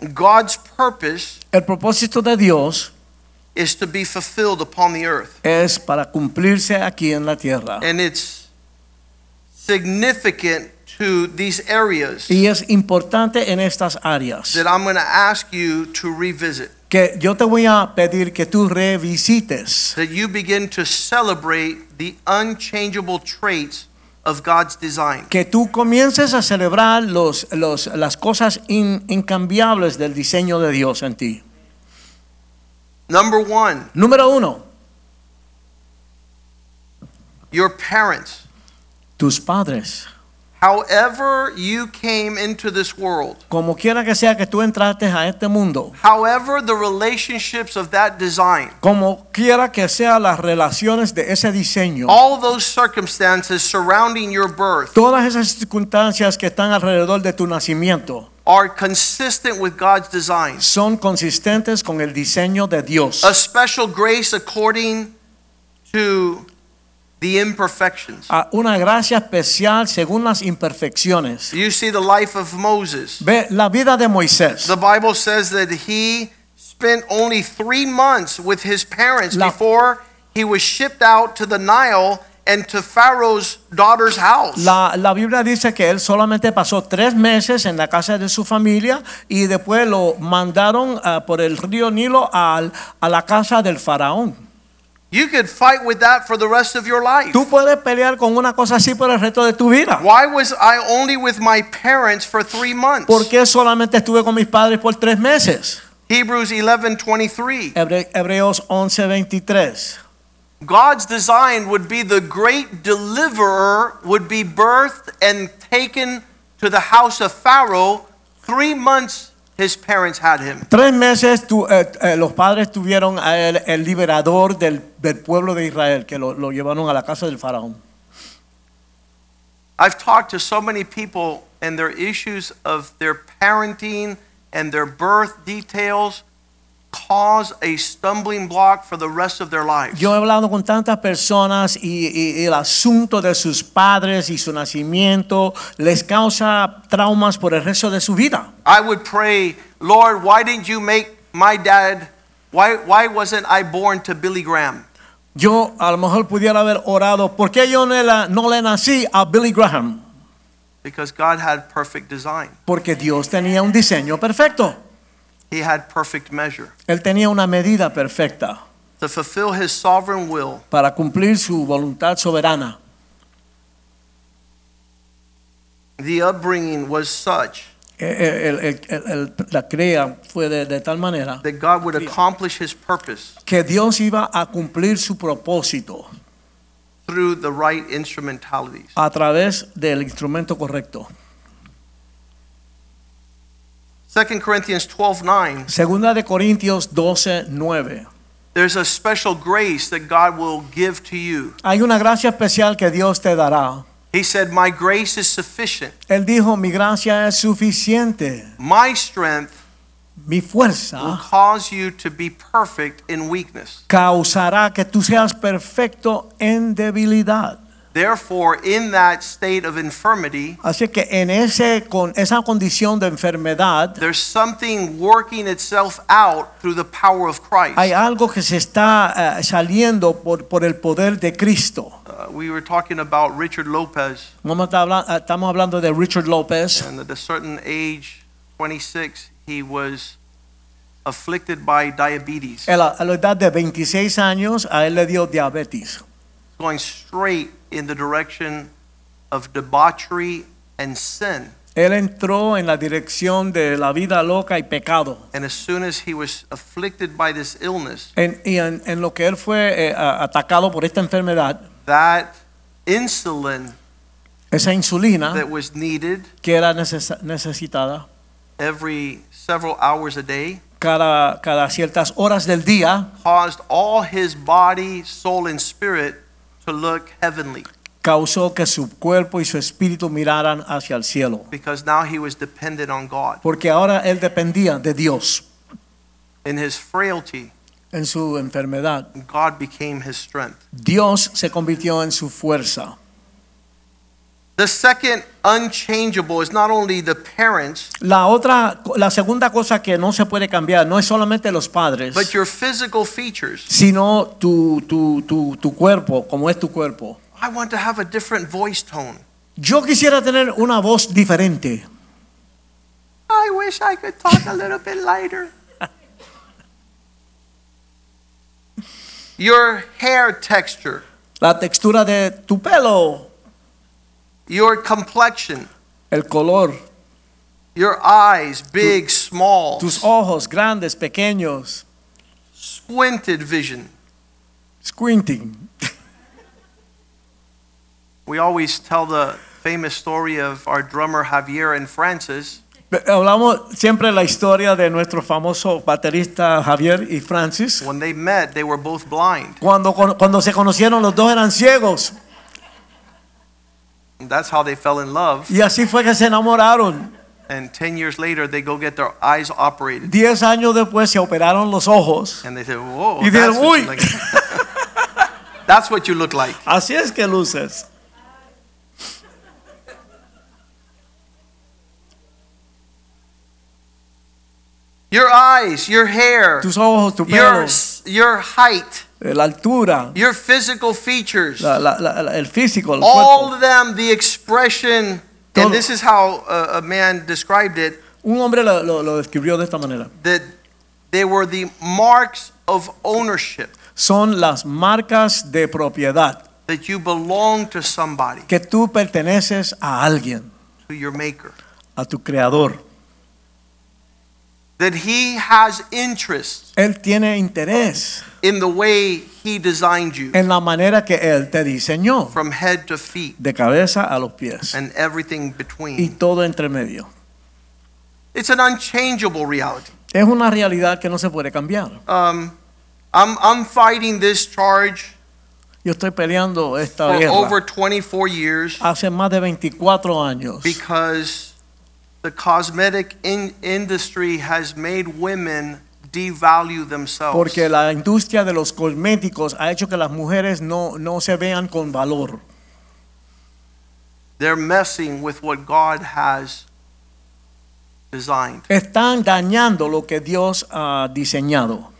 God's purpose El propósito de Dios is to be fulfilled upon the earth. es para cumplirse aquí en la tierra. And it's significant to these areas Y es importante en estas áreas that I'm going to ask you to revisit. que yo te voy a pedir que tú revisites, That you begin to celebrate the unchangeable traits of God's design. que tú comiences a celebrar los, los- las cosas in- incambiables del diseño de Dios en ti. Number one, Número uno, your parents. tus padres. However, you came into this world, Como quiera que sea que tú entraste a este mundo, however, the relationships of that design, como quiera que sean las relaciones de ese diseño, all those circumstances surrounding your birth todas esas circunstancias que están alrededor de tu nacimiento are consistent with God's design. son consistentes con el diseño de Dios. A special grace according to the imperfections. A una gracia especial según las imperfecciones. You see the life of Moses. Ve la vida de Moisés. The Bible says that he spent only three months with his parents La- before he was shipped out to the Nile and to Pharaoh's daughter's house. La, la Biblia dice que él solamente pasó tres meses en la casa de su familia y después lo mandaron ah, por el río Nilo al- a la casa del faraón. You could fight with that for the rest of your life. Tú puedes pelear con una cosa así por el resto de tu vida. Why was I only with my parents for three months? ¿Por qué solamente estuve con mis padres por tres meses? Hebrews 11:23. Hebre- Hebreos 11:23. God's design would be the great deliverer would be birthed and taken to the house of Pharaoh. Three months his parents had him. Tres meses tu- eh, eh, los padres tuvieron a él, el liberador del, del pueblo de Israel, que lo, lo llevaron a la casa del faraón. I've talked to so many people and their issues of their parenting and their birth details cause a stumbling block for the rest of their lives. Yo he hablado con tantas personas y, y- el asunto de sus padres y su nacimiento les causa traumas por el resto de su vida. I would pray, Lord, why didn't you make my dad, why, why wasn't I born to Billy Graham? Yo a lo mejor pudiera haber orado, ¿por qué yo no le, no le nací a Billy Graham? Because God had perfect design. Porque Dios tenía un diseño perfecto. He had perfect measure. Él tenía una medida perfecta To fulfill his sovereign will, para cumplir su voluntad soberana. the upbringing was such Eh, eh, el- el- el- el- la crea fue de, de tal manera that God would accomplish his purpose que Dios iba a cumplir su propósito through the right instrumentalities. a través del instrumento correcto. 2 Corinthians 12:9. Segunda de Corintios 12, 9. There's a special grace that God will give to you. Hay una gracia especial que Dios te dará. He said, My grace is sufficient. Él dijo, mi gracia es suficiente. My strength Mi will cause you to be perfect in weakness. causará que tú seas perfecto en debilidad. Therefore, in that state of infirmity, Así que en ese, con esa condición de enfermedad, there's something working itself out through the power of Christ. hay algo que se está eh, saliendo por, por el poder de Cristo. Uh, we were talking about Richard Lopez, Vamos a estar habla- eh, Estamos hablando de Richard López. and at a certain age, 26, he was afflicted by diabetes, Él, a a la edad de 26 años, a él le dio diabetes. going straight in the direction of debauchery and sin. Él entró en la dirección de la vida loca y pecado. And as soon as he was afflicted by this illness, En, y en, en lo que él fue eh, a- atacado por esta enfermedad, that insulin esa insulina that was needed que era neces- necesitada every several hours a day cada, cada ciertas horas del día caused all his body, soul, and spirit to look heavenly causó que su cuerpo y su espíritu miraran hacia el cielo. because now he was dependent on God. Porque ahora él dependía de Dios In his frailty, en su enfermedad. God became his strength. Dios se convirtió en su fuerza. The second unchangeable is not only the parents, La otra, la segunda cosa que no se puede cambiar no es solamente los padres, but your physical features. sino tu, tu, tu, tu cuerpo, como es tu cuerpo. I want to have a different voice tone. Yo quisiera tener una voz diferente. I wish I could talk a little bit lighter. [laughs] Your hair texture, La textura de tu pelo, your complexion, el color, your eyes, big, small, tus ojos grandes, pequeños, squinted vision. squinting. We always tell the famous story of our drummer Javier and Francis. Hablamos siempre la historia de nuestro famoso baterista Javier y Francis. When they met, they were both blind. Cuando, cuando se conocieron los dos eran ciegos that's how they fell in love. y así fue que se enamoraron. And 10 years later, they go get their eyes operated. Diez años después se operaron los ojos. And they say, Whoa, Y that's dijeron, what, "Uy." like. [laughs] that's what you look like. Así es que luces. Your eyes, your hair, Tus ojos, tu your, your height, Eh, la altura, your physical features, la- la- la- el físico, el all cuerpo. of them, the expression. Todo. And this is how a, a man described it Un hombre lo, lo- lo describió de esta manera. that they were the marks of ownership, Son las marcas de propiedad that you belong to somebody, que tú perteneces a alguien, to your maker, a tu creador. That he has interest Él tiene interés in the way he designed you en la manera que Él te diseñó, from head to feet de cabeza a los pies and everything y between. todo entre medio. It's an unchangeable reality. Es una realidad que no se puede cambiar. Um, I'm, I'm fighting this charge Yo estoy peleando esta for guerra over 24 years hace más de 24 años because the cosmetic in- industry has made women devalue themselves. porque la industria de los cosméticos ha hecho que las mujeres no, no se vean con valor. They're messing with what God has designed. Están dañando lo que Dios ha diseñado.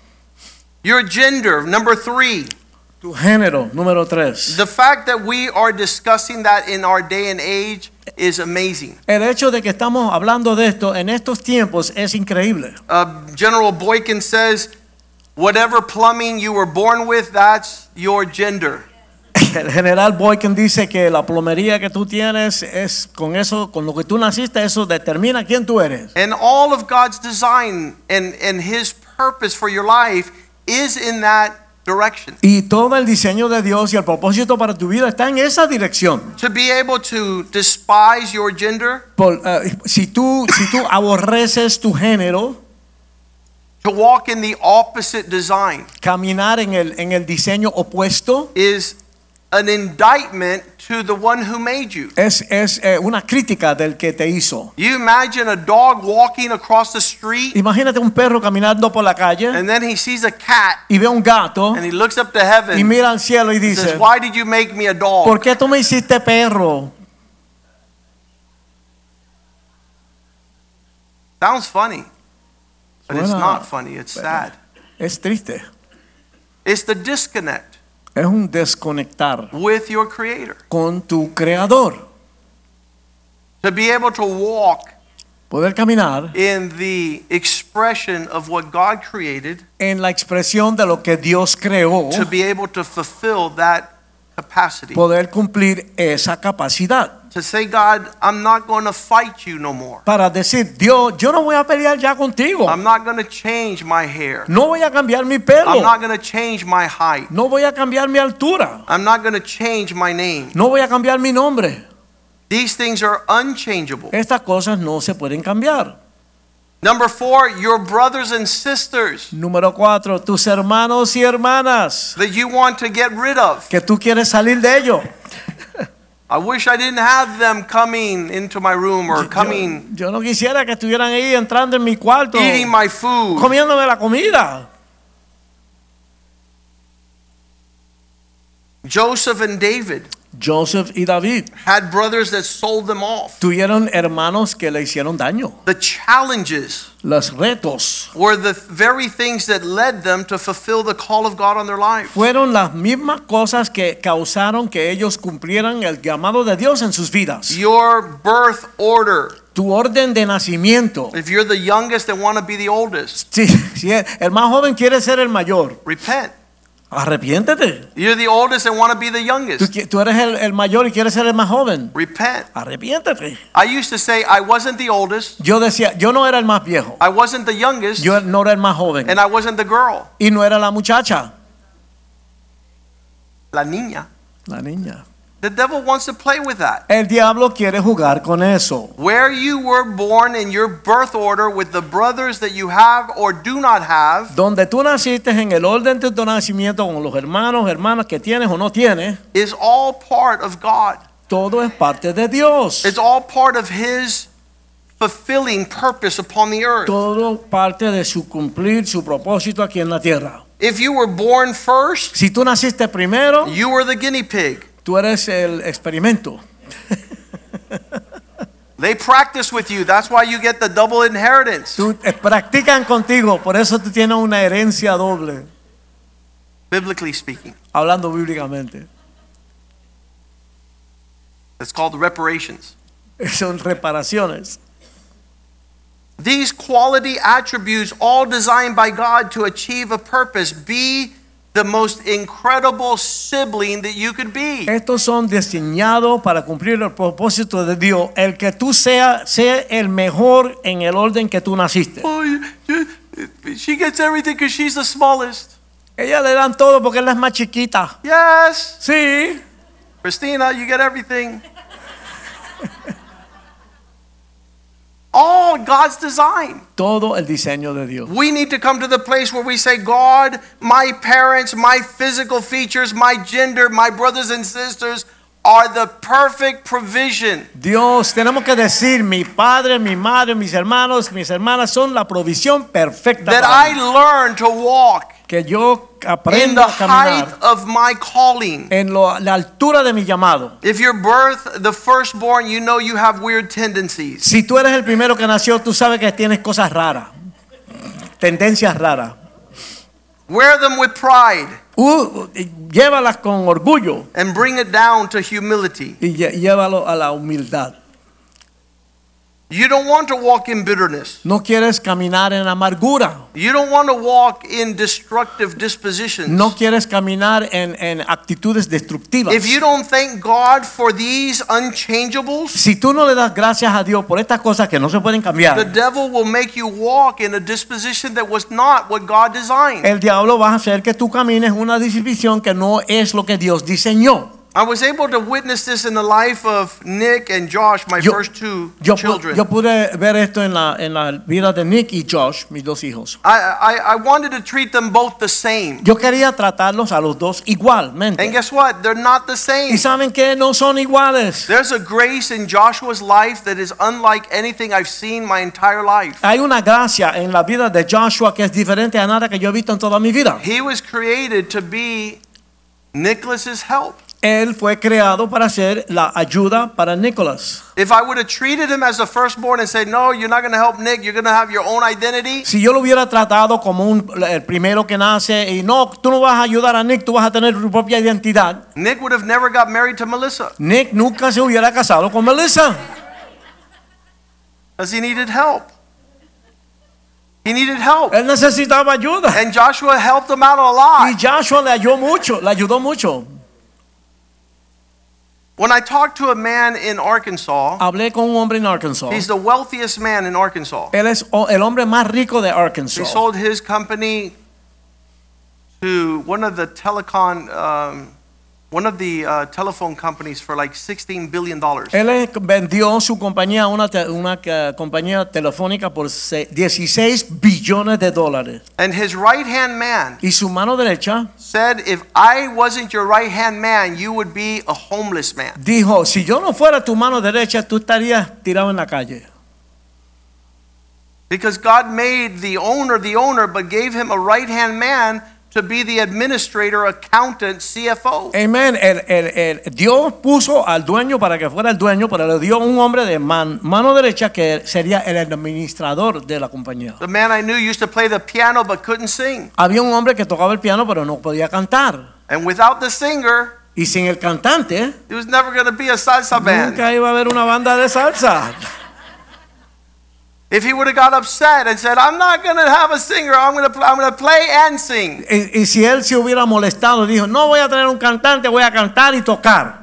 Your gender, number three. Tu género, número 3. The fact that we are discussing that in our day and age is amazing. El hecho de que estamos hablando de esto en estos tiempos es increíble. Uh, General Boykin says, whatever plumbing you were born with, that's your gender. El general Boykin dice que la plomería que tú tienes es con eso, con lo que tú naciste, eso determina quién tú eres. And all of God's design and, and His purpose for your life is in that direction. Y todo el diseño de Dios y el propósito para tu vida está en esa dirección. To be able to despise your gender, Por, eh, si, tú, si tú aborreces tu género, to walk in the opposite design, caminar en el, en el diseño opuesto, is an indictment to the one who made you. es, es eh, una crítica del que te hizo. You imagine a dog walking across the street Imagínate un perro caminando por la calle and then he sees a cat y ve un gato and he looks up to heaven. y mira al cielo y dice, says, Why did you make me a dog? ¿por qué tú me hiciste perro? Sounds funny, but it's not funny, it's sad. Es triste. It's the disconnect Es un desconectar with your creator. con tu creador. To be able to walk Poder caminar in the expression of what God created, en la expresión de lo que Dios creó, to be able to fulfill that capacity. poder cumplir esa capacidad. To say, God, I'm not going to fight you no more. Para decir, Dios, yo no voy a pelear ya contigo. I'm not going to change my hair. No voy a cambiar mi pelo. I'm not going to change my height. No voy a cambiar mi altura. I'm not going to change my name. No voy a cambiar mi nombre. These things are unchangeable. Estas cosas no se pueden cambiar. Number four, your brothers and sisters Número cuatro, tus hermanos y hermanas that you want to get rid of. que tú quieres salir de ellos. I wish I didn't have them coming into my room or coming, Yo, yo no quisiera que estuvieran ahí entrando en mi cuarto, eating my food. comiéndome la comida. Joseph and David Joseph y David had brothers that sold them off. tuvieron hermanos que le hicieron daño. The challenges Los retos were the very things that led them to fulfill the call of God on their life. fueron las mismas cosas que causaron que ellos cumplieran el llamado de Dios en sus vidas. Your birth order. Tu orden de nacimiento. If you're the youngest and want to be the oldest, [laughs] Si, si el más joven quiere ser el mayor, repent. Arrepiéntete. You're the oldest and want to be the Tú, youngest, qui- tú eres el, el mayor y quieres ser el más joven. repent. Arrepiéntete. I used to say I wasn't the oldest, Yo decía, yo no era el más viejo. I wasn't the youngest, Yo no era el más joven. and I wasn't the girl, Y no era la muchacha, la niña. la niña. The devil wants to play with that. El diablo quiere jugar con eso. Where you were born in your birth order with the brothers that you have or do not have Donde tú naciste en el orden de tu nacimiento con los hermanos, hermanas que tienes o no tienes, is all part of God. todo es parte de Dios. It's all part of His fulfilling purpose upon the earth. Todo parte de su cumplir su propósito aquí en la tierra. If you were born first, Si tú naciste primero, you were the guinea pig. Tú eres el experimento. [laughs] They practice with you. That's why you get the double inheritance. Tú, eh, practican contigo, por eso tú tienes una herencia doble, Biblically speaking, hablando bíblicamente. it's called reparations. [laughs] Son reparaciones. These quality attributes, all designed by God to achieve a purpose, be the most incredible sibling that you could be. Estos son diseñados para cumplir el propósito de Dios. El que tú seas sea el mejor en el orden que tú naciste. Oh, she gets everything because she's the smallest. Ella le dan todo porque ella es más chiquita. Yes. Sí. Christina, you get everything. [laughs] All God's design. Todo el diseño de Dios. We need to come to the place where we say, God, my parents, my physical features, my gender, my brothers and sisters are the perfect provision. Dios, tenemos que decir, mi padre, mi madre, mis hermanos, mis hermanas son la provisión perfecta That I learn to walk que yo in aprenda the a caminar height of my calling. en lo- la altura de mi llamado. If you're birth, the firstborn, you know you have weird tendencies. Si tú eres el primero que nació, tú sabes que tienes cosas raras, tendencias raras. Wear them with pride Uh, llévalas con orgullo and bring it down to humility. y lle- llévalo a la humildad. You don't want to walk in bitterness. No quieres caminar en amargura. You don't want to walk in destructive dispositions. No quieres caminar en, en actitudes destructivas. If you don't thank God for these unchangeables, Si tú no le das gracias a Dios por estas cosas que no se pueden cambiar, the devil will make you walk in a disposition that was not what God designed. el diablo va a hacer que tú camines una disposición que no es lo que Dios diseñó. I was able to witness this in the life of Nick and Josh, my Yo- first two Yo, children. yo pude ver esto en la, en la vida de Nick y Josh, mis dos hijos. I, I, I wanted to treat them both the same. Yo quería tratarlos a los dos And guess what? They're not the Y same. saben que no son iguales. There's a grace in Joshua's life that is unlike anything I've seen my entire life. Hay una gracia en la vida de Joshua que es diferente a nada que yo he visto en toda mi vida. He was created to be Nicholas's help. Él fue creado para ser la ayuda para Nicholas. If I would have treated him as the firstborn and said, No, you're not going to help Nick, you're going to have your own identity, Si yo lo hubiera tratado como un, el primero que nace y no, tú no vas a ayudar a Nick, tú vas a tener tu propia identidad. Nick would have never got married to Melissa Nick nunca se hubiera casado con Melissa. because he needed help. He needed help. Él necesitaba ayuda. And Joshua helped him out a Y lot. Joshua le ayudó mucho, le ayudó mucho. When I talked to a man in Arkansas, Hablé con un hombre en Arkansas. he's the wealthiest man in Arkansas. Él es el hombre más rico de Arkansas. He sold his company to one of the telecom um, one of the uh, telephone companies for like 16 billion dollars. Él vendió su compañía a una, te- una eh, compañía telefónica por se- 16 billones de dólares. And his right hand man Y su mano derecha said, If I wasn't your right hand man, you would be a homeless man. dijo, si yo no fuera tu mano derecha, tú estarías tirado en la calle. Because God made the owner the owner, but gave him a right hand man to be the administrator, accountant, CFO. Amén. El, el- el- Dios puso al dueño para que fuera el dueño, pero le dio un hombre de man- mano derecha que sería el administrador de la compañía. The man I knew used to play the piano but couldn't sing. Había un hombre que tocaba el piano, pero no podía cantar. And without the singer, Y sin el cantante, it was never going to be a salsa band. nunca iba a haber una banda de salsa. [laughs] If he would have got upset and said, I'm not going to have a singer, I'm going to I'm going to play and sing. Y, y si él se hubiera molestado, dijo, no voy a tener un cantante, voy a cantar y tocar.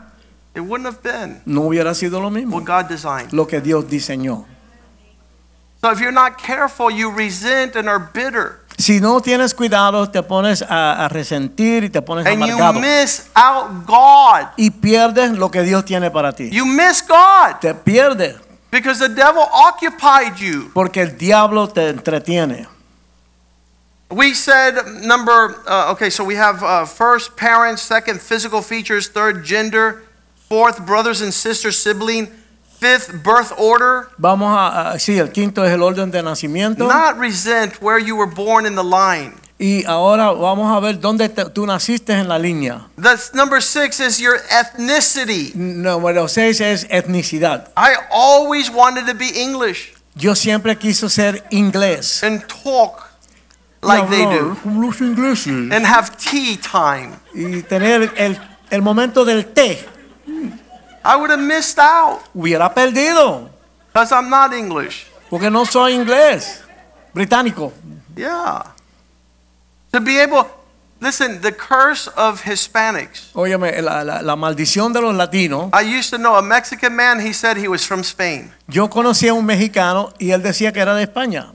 It wouldn't have been No hubiera sido lo mismo what God designed. lo que Dios diseñó. So if you're not careful, you resent and are bitter. Si no tienes cuidado, te pones a, a resentir y te pones And you amargado. miss out God. Y pierdes lo que Dios tiene para ti. You miss God Te pierdes because the devil occupied you. porque el diablo te entretiene. We said number, uh, okay, so we have uh, first parents, second physical features, third gender, fourth brothers and sisters, sibling, fifth birth order. Vamos a, a- sí, el quinto es el orden de nacimiento. Not resent where you were born in the line. Y ahora vamos a ver dónde te- tú naciste en la línea. That's number six is your ethnicity. Número seis es etnicidad. I always wanted to be English Yo siempre quiso ser inglés. and talk like they do Como los ingleses. and have tea time. Y tener el, el momento del té. I would have missed out Hubiera perdido. because I'm not English. Porque no soy inglés. Británico. Yeah. To be able, listen, the curse of Hispanics. Óyeme, la, la- la maldición de los latinos. I used to know a Mexican man, he said he was from Spain. Yo conocí a un mexicano y él decía que era de España.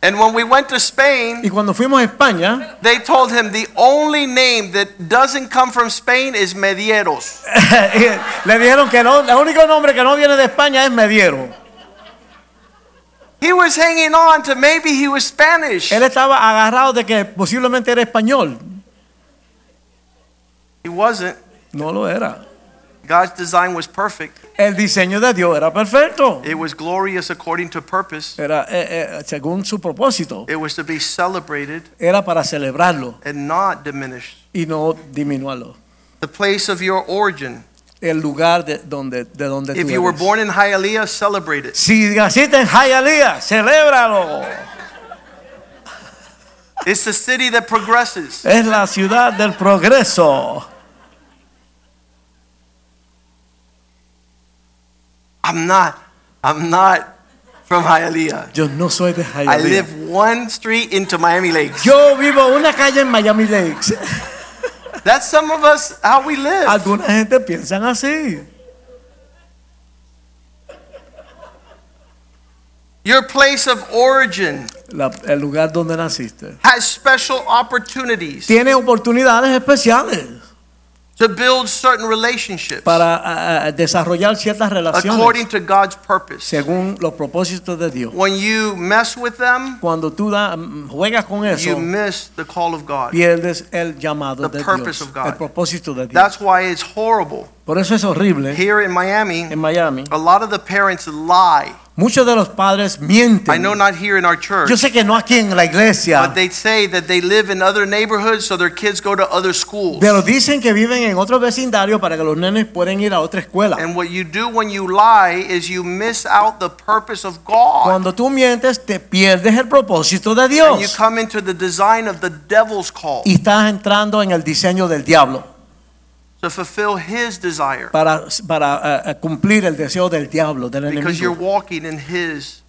And when we went to Spain, Y cuando fuimos a España, they told him the only name that doesn't come from Spain is Medieros. [laughs] le dijeron que no, el único nombre que no viene de España es Mediero. He was hanging on to maybe he was Spanish. Él estaba agarrado de que posiblemente era español. He wasn't. No lo era. God's design was perfect. El diseño de Dios era perfecto. It was glorious according to purpose. Era eh, eh, según su propósito. It was to be celebrated Era para celebrarlo and not diminished. y no disminuirlo. The place of your origin. El lugar de donde, de donde If tú you were eres. born in Hialeah, celebrate it. Si naciste en Hialeah, celébralo. It's the city that progresses. Es la ciudad del progreso. I'm not. I'm not from Hialeah. Yo no soy de I Hialeah. live one street into Miami Lakes. Yo vivo una calle en Miami Lakes. That's some of us how we live. Alguna gente piensan así. Your place of origin La- el lugar donde naciste. has special opportunities Tiene oportunidades especiales to build certain relationships para ah, desarrollar ciertas relaciones according to God's purpose. según los propósitos de Dios. When you mess with them, Cuando tú da- mm, juegas con eso, you miss the call of God. pierdes el llamado The de purpose Dios, of God. el propósito de Dios. That's why it's horrible. Por eso es horrible Here in Miami, en Miami. a lot of the parents lie. Muchos de los padres I mienten. know not here in our church, Yo sé que no aquí en la iglesia, but they say that they live in other neighborhoods so their kids go to other schools. pero dicen que viven en otro vecindario para que los nenes puedan ir a otra escuela. And what you do when you lie is you miss out the purpose of God. Cuando tú mientes, te pierdes el propósito de And you Dios come into the design of the devil's call y estás entrando en el diseño del diablo to fulfill his desire para, para eh, eh, cumplir el deseo del diablo, del because you're enemigo. walking in his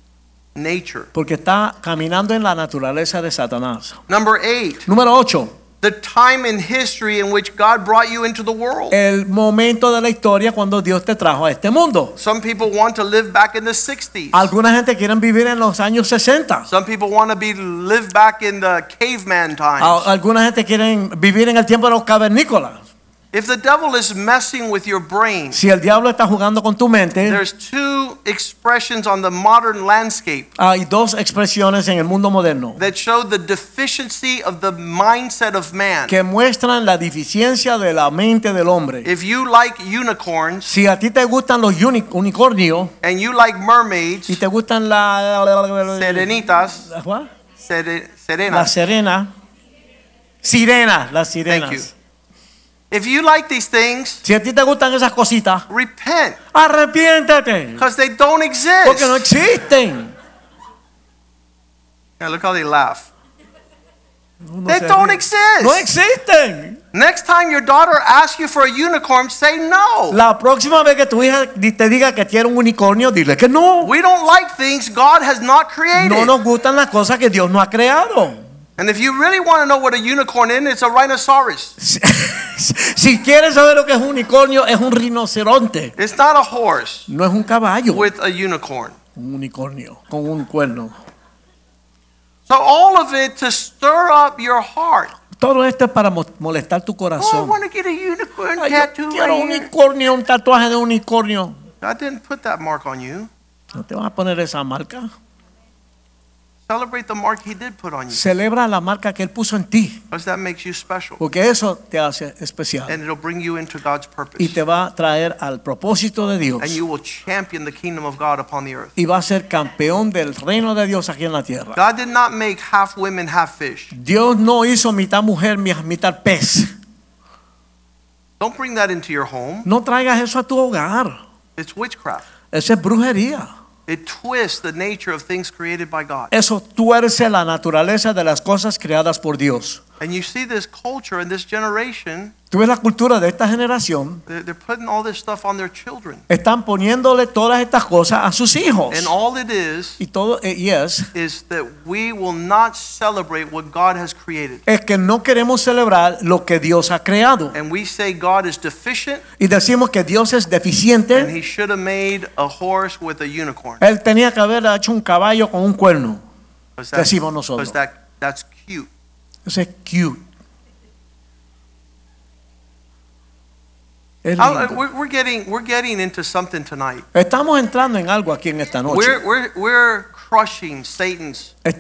nature. Porque está caminando en la naturaleza de Satanás. Number eight, Número 8. the time in history in which God brought you into the world. El momento de la historia cuando Dios te trajo a este mundo. Some people want to live back in the 60s. Alguna gente quiere vivir en los años 60. Some people want to be live back in the caveman times. A- Alguna gente quiere vivir en el tiempo de los cavernícolas. If the devil is messing with your brain, Si el diablo está jugando con tu mente, there's two expressions on the modern landscape hay dos expresiones en el mundo moderno that show the deficiency of the mindset of man. que muestran la deficiencia de la mente del hombre. If you like unicorns Si a ti te gustan los uni- unicornios and you like mermaids, y te gustan la serenitas, la, ¿what? sere- la serena, sirena, las Thank you. If you like these things, Si a ti te gustan esas cositas, repent arrepiéntete, because they don't exist. porque no existen. Yeah, look how they laugh. Uno They don't ríe. exist. No existen. Next time your daughter asks you for a unicorn, say no. La próxima vez que tu hija te diga que quiere un unicornio, dile que no. We don't like things God has not created. No nos gustan las cosas que Dios no ha creado. And if you really want to know what a unicorn is, it's a rhinoceros. [laughs] Si, quieres saber lo que es un unicornio, es un rinoceronte. It's not a horse No es un caballo. with a unicorn. Un unicornio con un cuerno. So all of it to stir up your heart. Todo esto es para mo- molestar tu Oh, I corazón. want to get a unicorn Ay, yo tattoo quiero un right here. unicornio, un tatuaje de unicornio. God didn't put that mark on you. No te vas a poner esa marca. Celebrate the mark He did put on you, Celebra la marca que Él puso en ti, because that makes you special, porque eso te hace especial and it'll bring you into God's y purpose, te va a traer al propósito de Dios and you will champion the kingdom of God upon the earth. y va a ser campeón del reino de Dios aquí en la tierra. God did not make half women, half fish. Dios no hizo mitad mujer, mi- mitad pez. Don't bring that into your home. No traigas eso a tu hogar. It's witchcraft. Eso es brujería. It twists the nature of things created by God. Eso tuerce la naturaleza de las cosas creadas por Dios. And you see this culture and this generation, Tú ves la cultura de esta generación. they're, they're putting all this stuff on their children. Están poniéndole todas estas cosas a sus hijos. And all it is, Y todo, eh, yes, is that we will not celebrate what God has created. es que no queremos celebrar lo que Dios ha creado. And we say God is deficient Y decimos que Dios es and deficiente. he should have made a horse with a unicorn. Él tenía que haber hecho un caballo con un cuerno. Decimos nosotros. that, that's cute. Es cute. We're, getting, we're getting into something tonight. Estamos entrando en algo aquí en esta noche. We're, we're, we're crushing Satan's work.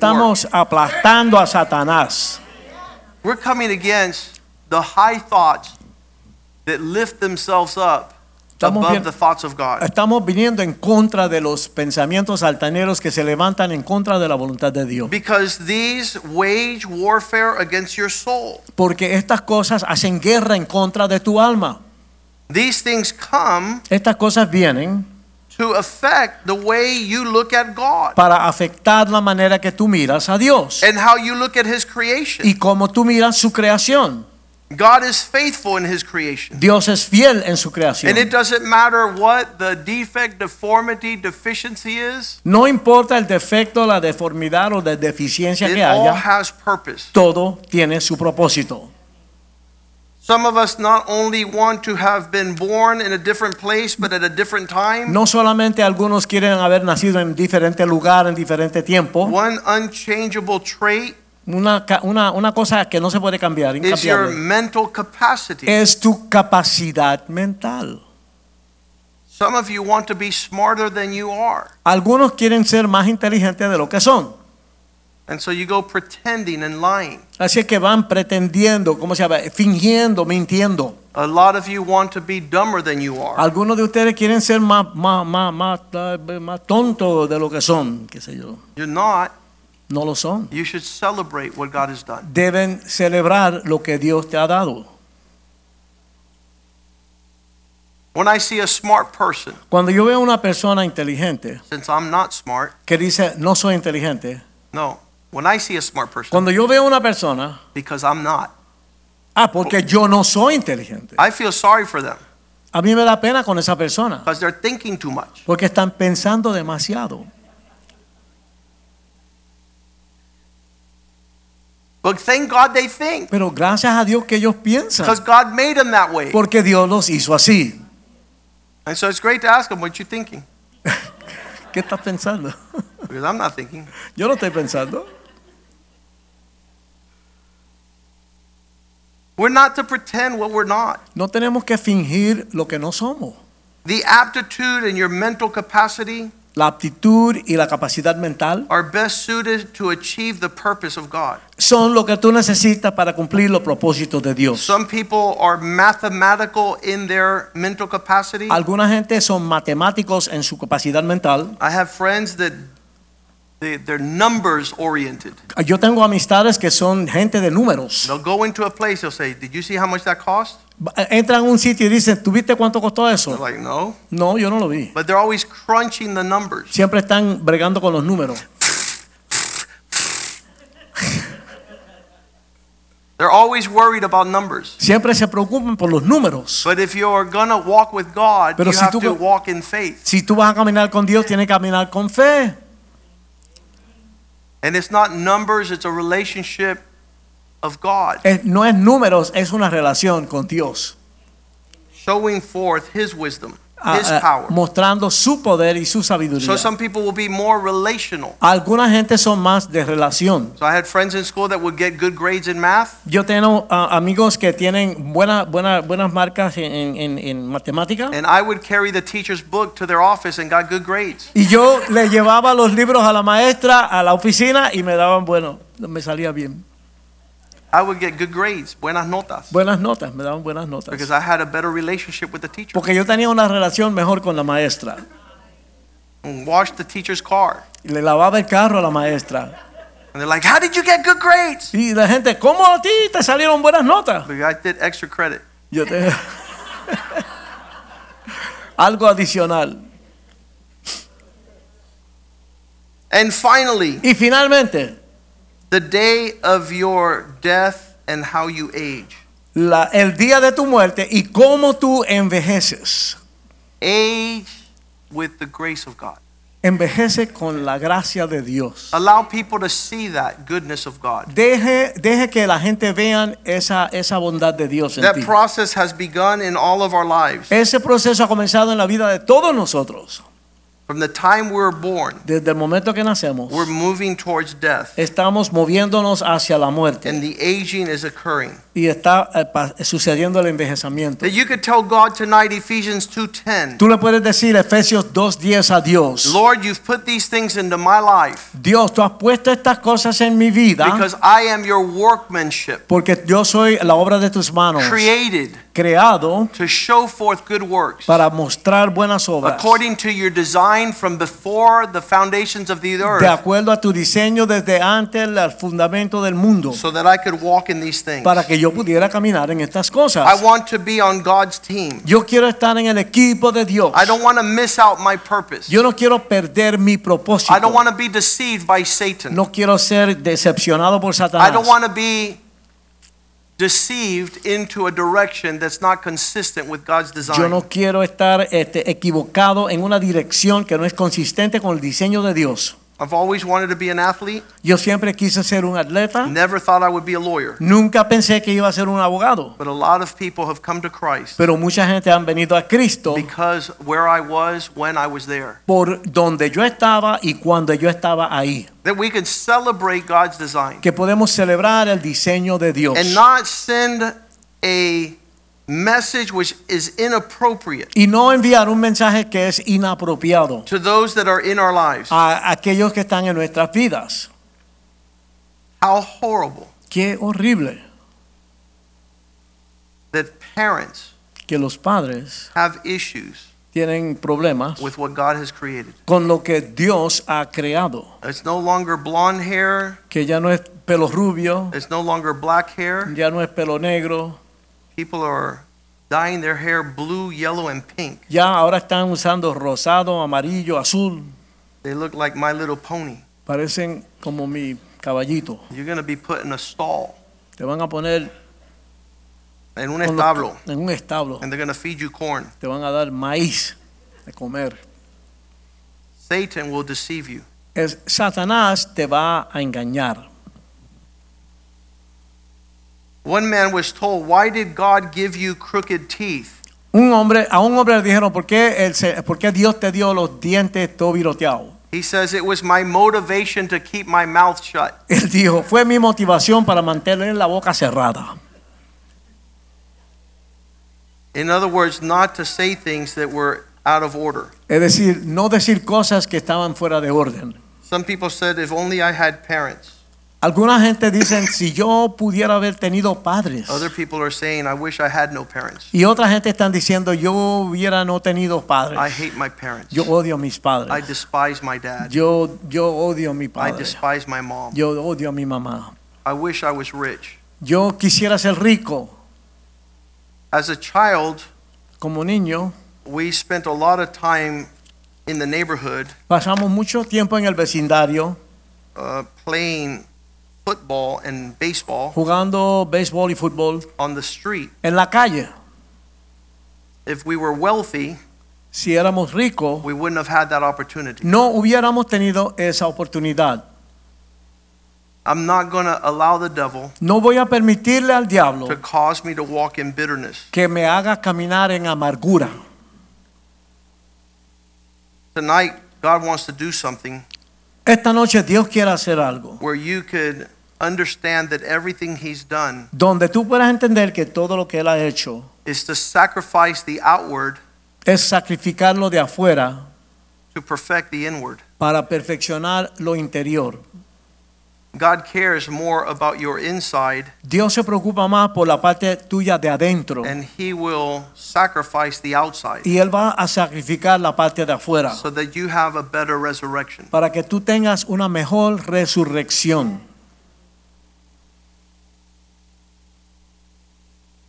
Aplastando a Satanás. We're coming against the high thoughts that lift themselves up Estamos above the thoughts of God. Estamos viniendo en contra de los pensamientos altaneros que se levantan en contra de la voluntad de Dios. Because these wage warfare against your soul. Porque estas cosas hacen guerra en contra de tu alma. These things come Estas cosas vienen to affect the way you look at God para afectar la manera que tú miras a Dios and how you look at His creation. y cómo tú miras su creación. God is faithful in His creation. Dios es fiel en su creación. And it doesn't matter what the defect, deformity, deficiency is, No importa el defecto, la deformidad o la deficiencia it que all haya, has purpose. todo tiene su propósito. Some of us not only want to have been born in a different place, but at a different time. No solamente algunos quieren haber nacido en diferente lugar, en diferente tiempo. One unchangeable trait Una, una, una cosa que no se puede cambiar, is your incambiable, mental capacity. es tu capacidad mental. Some of you want to be smarter than you are. Algunos quieren ser más inteligentes de lo que son. And so you go pretending and lying. Así que van pretendiendo, ¿cómo se llama? Fingiendo, mintiendo. A lot of you want to be dumber than you are. Algunos de ustedes quieren ser más, más, más, más, más tontos de lo que son, qué sé yo. You're not. No lo son. You should celebrate what God has done. Deben celebrar lo que Dios te ha dado. When I see a smart person, Cuando yo veo una persona inteligente since I'm not smart, que dice no soy inteligente, no. When I see a smart person, cuando yo veo una persona, because I'm not, ah, porque yo no soy inteligente. I feel sorry for them A mí me da pena con esa persona, because they're thinking too much. porque están pensando demasiado. But thank God they think. Pero gracias a Dios que ellos piensan. Because God made them that way. Porque Dios los hizo así. And so it's great to ask them what you're thinking. [laughs] ¿Qué estás pensando? [laughs] Because I'm not thinking. Yo no estoy pensando. We're not to pretend what we're not. No tenemos que fingir lo que no somos. The aptitude and your mental capacity La aptitud y la capacidad mental are best suited to achieve the purpose of God. son lo que tú necesitas para cumplir los propósitos de Dios. Some people are mathematical in their mental capacity. Alguna gente son matemáticos en su capacidad mental. I have friends that they, they're numbers oriented. Ah, yo tengo amistades que son gente de números. They'll go into a place, they'll say, Did you see how much that cost? Eh, entran a un sitio y dicen, ¿tuviste cuánto costó They're eso? like, No. No, yo no lo vi. But they're always crunching the numbers. Siempre están bregando con los números. [laughs] They're always worried about numbers. Siempre se preocupan por los números. But if you're gonna walk with God, Pero you si have tú- to walk in faith. Si tú vas a caminar con Dios, tienes que caminar con fe. And it's not numbers, it's a relationship of God, no es números, es una relación con Dios. showing forth His wisdom, His power. mostrando su poder y su sabiduría. So some people will be more relational. Alguna gente son más de relación. So I had friends in school that would get good grades in math, Yo tengo amigos que tienen buena, buena- buenas marcas en, en- en matemática and I would carry the teacher's book to their office and got good grades. y yo le llevaba los libros a la maestra a la oficina y me daban bueno, me salía bien. I would get good grades, buenas notas, Buenas notas, me daban buenas notas. because I had a better relationship with the teacher. Porque yo tenía una relación mejor con la maestra. And washed the teacher's car. Y le lavaba el carro a la maestra. And they're like, How did you get good grades? Y la gente, ¿cómo a ti te salieron buenas notas? Because I did extra credit. Yo te... [laughs] Algo adicional. And finally, Y finalmente, the day of your death and how you age. la- el día de tu muerte y cómo tú envejeces. Age with the grace of God. Envejece con la gracia de Dios. Allow people to see that goodness of God. Deje, deje que la gente vean esa, esa bondad de Dios en That ti. process has begun in all of our lives. Ese proceso ha comenzado en la vida de todos nosotros. From the time we were born, Desde el momento que nacemos, we're moving towards death, estamos moviéndonos hacia la muerte and the aging is occurring. Y está eh, sucediendo el envejecimiento. That you could tell God tonight, Ephesians 2:10, Tú le puedes decir Efesios 2.10 a Dios. Lord, you've put these things into my life Dios, tú has puesto estas cosas en mi vida because I am your workmanship, porque yo soy la obra de tus manos, created creado to show forth good works para mostrar buenas obras, according to your design from before the foundations of the de earth, acuerdo a tu diseño desde antes el fundamento del mundo, so that I could walk in these things. para que yo pudiera caminar en estas I cosas. want to be on God's team. Yo quiero estar en el equipo de Dios. I don't want to miss out my purpose. Yo no quiero perder mi propósito. I don't want to be deceived by Satan. No quiero ser decepcionado por I Satanás. don't want to be deceived into a direction that's not consistent with God's Yo design. no quiero estar este, equivocado en una dirección que no es consistente con el diseño de Dios. I've always wanted to be an athlete. Yo siempre quise ser un atleta. Never thought I would be a lawyer. Nunca pensé que iba a ser un abogado. But a lot of people have come to Christ Pero mucha gente han venido a Cristo because where I was when I was there. por donde yo estaba y cuando yo estaba ahí. That we could celebrate God's design Que podemos celebrar el diseño de Dios. and not send a message which is inappropriate Y no enviar un mensaje que es inapropiado to those that are in our lives. a aquellos que están en nuestras vidas. How horrible Qué horrible that parents que los padres have issues tienen problemas with what God has created. con lo que Dios ha creado. It's no longer blonde hair, Que ya no es pelo rubio, it's no longer black hair. ya no es pelo negro, People are dyeing their hair blue, yellow, and pink. ya ahora están usando rosado, amarillo, azul. They look like My Little Pony. Parecen como mi caballito. You're going to be put in a stall, Te van a poner en un los- establo, en un establo. and they're going to feed you corn. Te van a dar maíz de comer. Satan will deceive you. Es, Satanás te va a engañar. One man was told, Why did God give you crooked teeth? Un hombre, a un hombre le dijeron, ¿por qué, el ¿por qué Dios te dio los dientes todo viroteados? He says, It was my motivation to keep my mouth shut. Él dijo, fue mi motivación para mantener la boca cerrada. In other words, not to say things that were out of order. Es decir, no decir cosas que estaban fuera de orden. Some people said, If only I had parents. Alguna gente dicen, si yo pudiera haber tenido padres. Other people are saying, I wish I had no parents. Y otra gente están diciendo, yo hubiera no tenido I padres. hate my parents. Yo odio a mis I padres. despise my dad. Yo, yo odio a mi I padre. despise my mom. Yo odio a mi mamá. I wish I was rich. Yo quisiera ser rico. As a child, Como niño, we spent a lot of time in the neighborhood pasamos mucho tiempo en el vecindario uh, playing football and baseball jugando béisbol y fútbol on the street. en la calle. If we were wealthy, Si éramos ricos, we wouldn't have had that opportunity. no hubiéramos tenido esa oportunidad. I'm not going to allow the devil No voy a permitirle al diablo to cause me to walk in bitterness. que me haga caminar en amargura. Tonight, God wants to do something Esta noche Dios quiere hacer algo where you could understand that everything He's done donde tú puedas entender que todo lo que Él ha hecho is to sacrifice the outward es sacrificarlo de afuera to perfect the inward. para perfeccionar lo interior. God cares more about your inside, Dios se preocupa más por la parte tuya de adentro and He will sacrifice the outside y Él va a sacrificar la parte de afuera so that you have a better resurrection. para que tú tengas una mejor resurrección.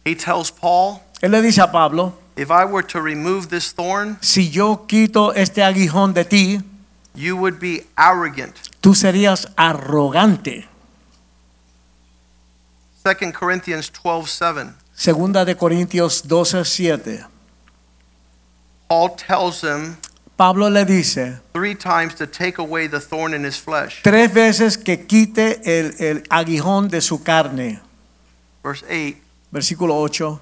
He tells Paul, Él le dice a Pablo, If I were to remove this thorn, si yo quito este aguijón de ti, you would be arrogant. tú serías arrogante. 2 Corinthians 12 7. Segunda de Corintios 12, 7. Paul tells him Pablo le dice three times to take away the thorn in his flesh. tres veces que quite el, el aguijón de su carne. Verse 8 Versículo 8.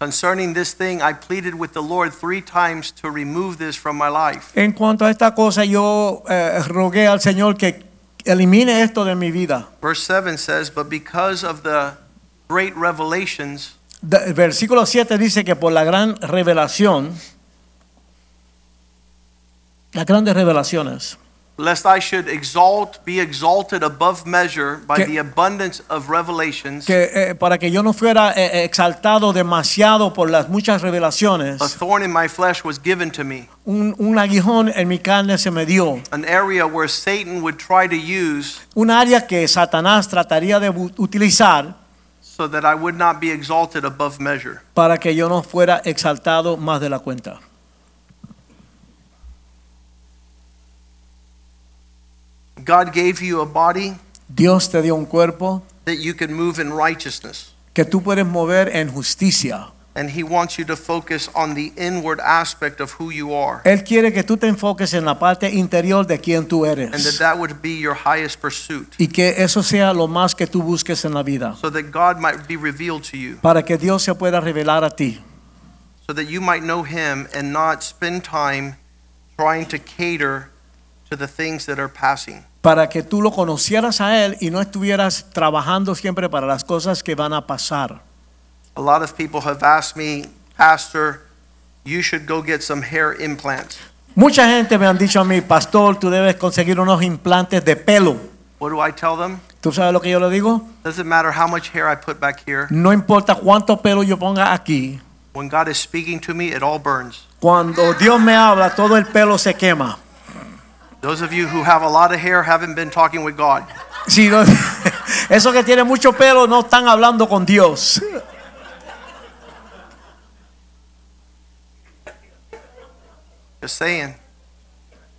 Concerning this thing, I pleaded with the Lord three times to remove this from my life. En cuanto a esta cosa, yo eh, rogué al Señor que elimine esto de mi vida. Verse 7 says, But because of the great revelations, De- versículo 7 dice que por la gran revelación, las grandes revelaciones, lest I should exalt, be exalted above measure by Que- the abundance of revelations, que eh, para que yo no fuera eh, exaltado demasiado por las muchas revelaciones, a thorn in my flesh was given to me, un, un aguijón en mi carne se me dio. an area where Satan would try to use Un área que Satanás trataría de utilizar so that I would not be exalted above measure. para que yo no fuera exaltado más de la cuenta. God gave you a body Dios te dio un cuerpo that you can move in righteousness, que tú puedes mover en justicia. and He wants you to focus on the inward aspect of who you are, Él quiere que tú te enfoques en la parte interior de quien tú and that eres that would be your highest pursuit, y que eso sea lo más que tú busques en la vida. So that God might be revealed to you, para que Dios se pueda revelar a ti, so that you might know Him and not spend time trying to cater to the things that are passing. para que tú lo conocieras a Él y no estuvieras trabajando siempre para las cosas que van a pasar. A lot of people have asked me, Pastor, you should go get some hair implants. Mucha gente me han dicho a mí, pastor, tú debes conseguir unos implantes de pelo. What do I tell them? ¿Tú sabes lo que yo le digo? Doesn't matter how much hair I put back here. No importa cuánto pelo yo ponga aquí, When God is speaking to me, it all burns. cuando Dios me habla, todo el pelo se quema. Those of you who have a lot of hair haven't been talking with God. Si no, [laughs] esos que tienen mucho pelo no están hablando con Dios. Just saying.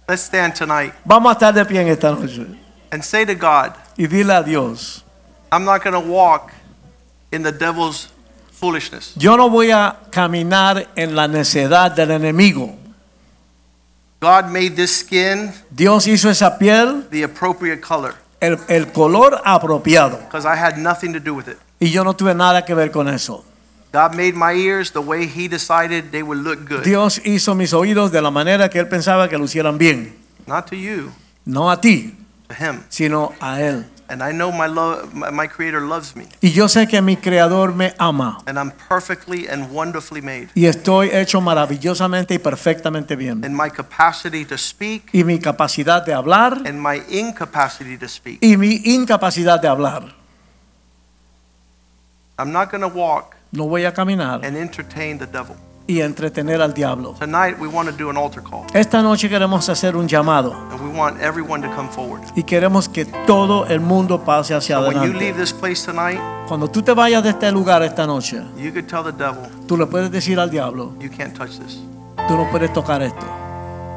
Let's stand tonight Vamos a estar de pie en esta noche and say to God, y dile a Dios, I'm not going to walk in the devil's foolishness. yo no voy a caminar en la necedad del enemigo. God made this skin Dios hizo esa piel the appropriate color el, el color apropiado, because I had nothing to do with it. Y yo no tuve nada que ver con eso. God made my ears the way He decided they would look good. Dios hizo mis oídos de la manera que Él pensaba que lucieran bien. Not to you, No a ti, to Him. sino a Él. And I know my, love, my, Creator loves me. Y yo sé que mi Creador me ama. And I'm perfectly and wonderfully made. Y estoy hecho maravillosamente y perfectamente bien. In my capacity to speak Y mi capacidad de hablar and my incapacity to speak. y mi incapacidad de hablar. I'm not going to walk No voy a caminar and entertain the devil. Y entretener al diablo. Tonight, we want to do an altar call. Esta noche queremos hacer un llamado And we want everyone to come forward. y queremos que todo el mundo pase hacia So when you adelante. leave this place tonight, Cuando tú te vayas de este lugar esta noche, you could tell the devil, tú le puedes decir al diablo, you can't touch this. tú no puedes tocar esto.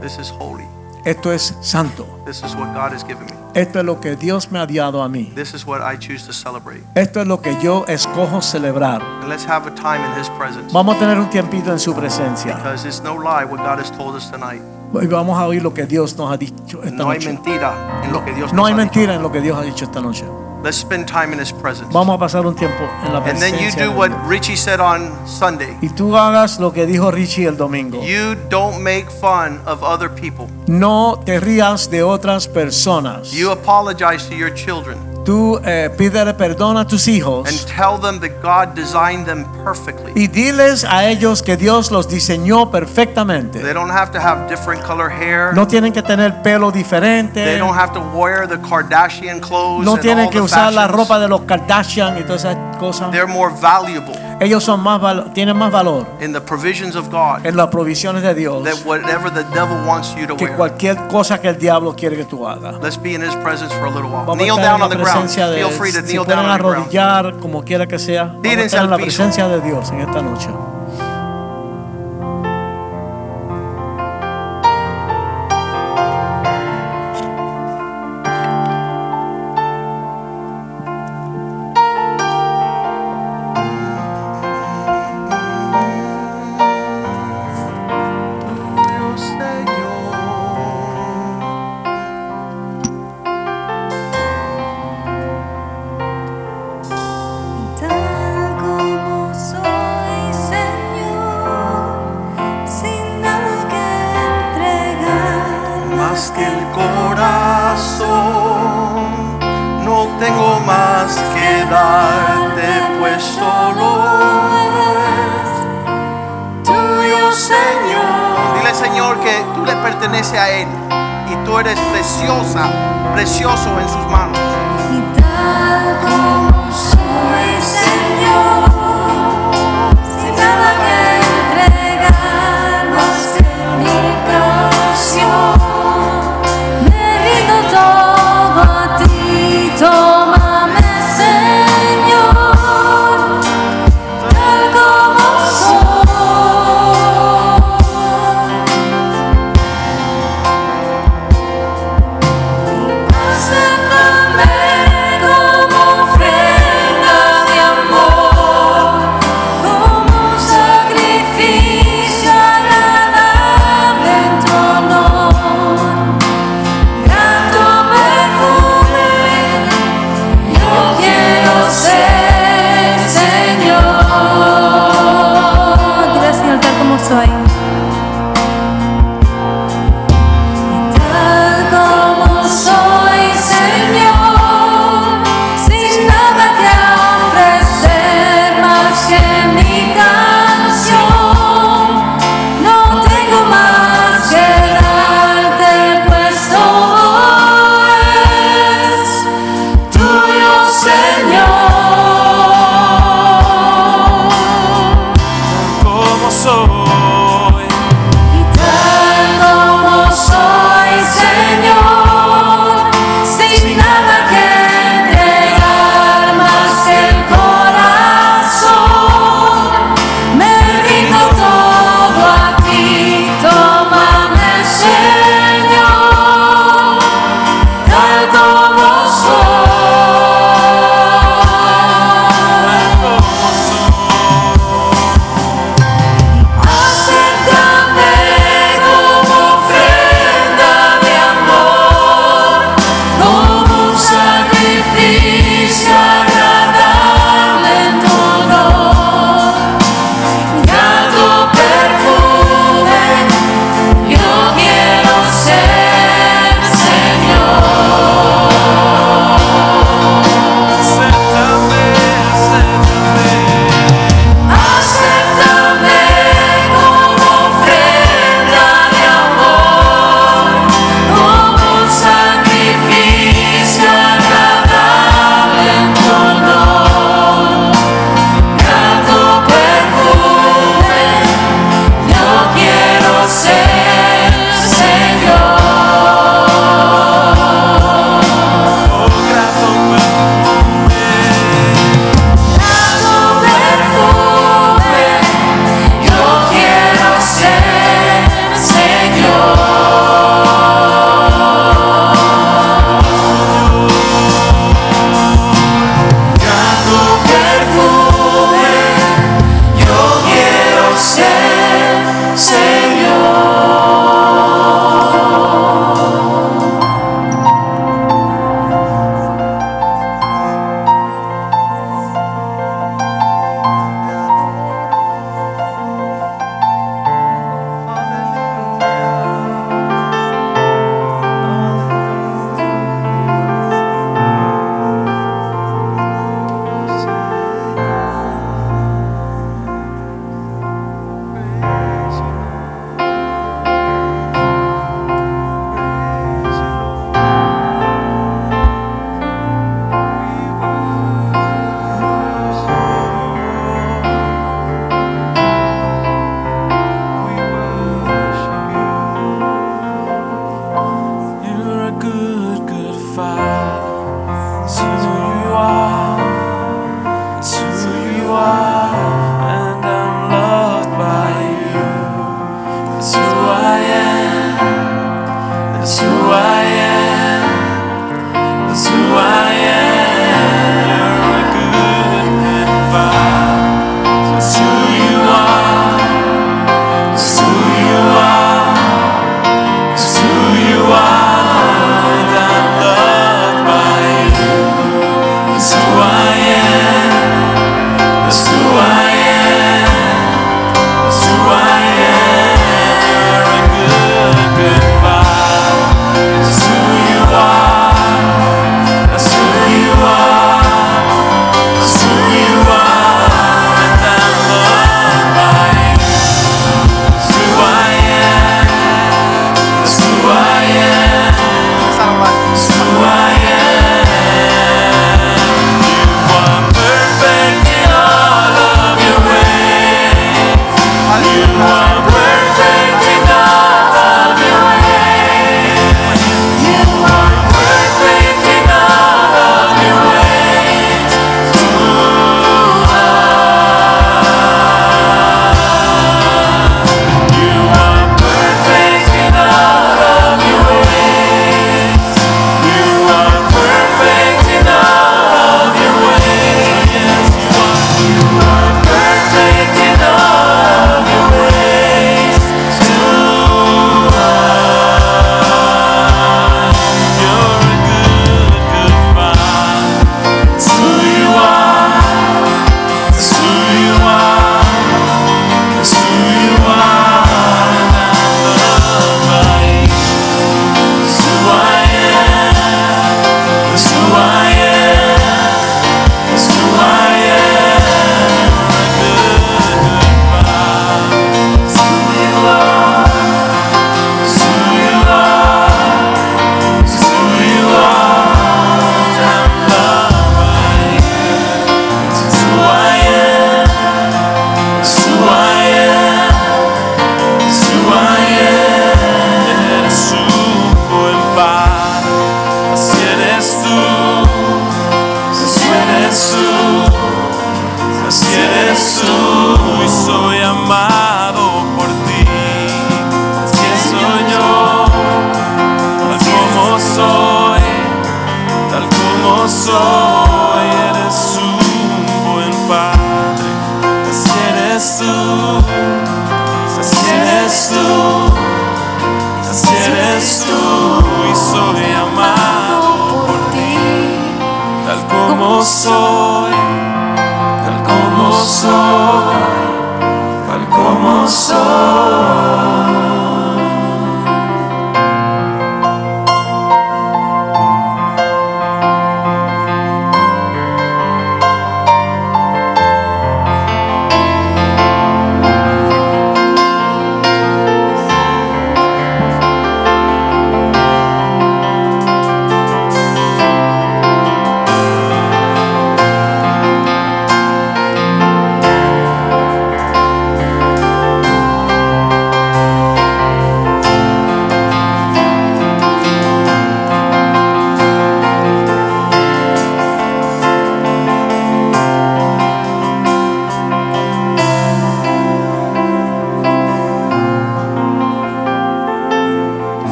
This is holy. Esto es santo. This is what God has given me. Esto es lo que Dios me ha dado a mí. This is what I choose to celebrate. Esto es lo que yo escojo celebrar. And let's have a time in His presence. Vamos a tener un tiempito en su presencia. Because it's no lie what God has told us tonight. Y vamos a oír lo que Dios nos ha dicho esta No hay noche. mentira en lo que Dios No hay mentira en lo que Dios ha dicho esta noche. Let's spend time in His presence. Vamos a pasar un tiempo en la presencia. And then you do what Richie said on Sunday. Y tú hagas lo que dijo Richie el domingo. You don't make fun of other people. No te rías de otras personas. You apologize to your children Tú eh, pídele perdón a tus and hijos tell them that God designed them perfectly. y diles a ellos que Dios los diseñó perfectamente. They don't have to have different color hair. No tienen que tener pelo They diferente. don't have to wear the Kardashian clothes No and tienen que usar la ropa de los Kardashian y todas esas cosas. They're more valuable Ellos son más val- tienen más valor in the provisions of God en las provisiones de Dios than whatever the devil wants you to que wear. cualquier cosa que el diablo quiere que tú hagas. Let's be in His presence for a little while. Vamos Kneel a estar down en on la the ground. presencia de Feel free to Si kneel pueden down on the ground. arrodillar como quiera que sea. Vamos a estar en la presencia de Dios en esta noche.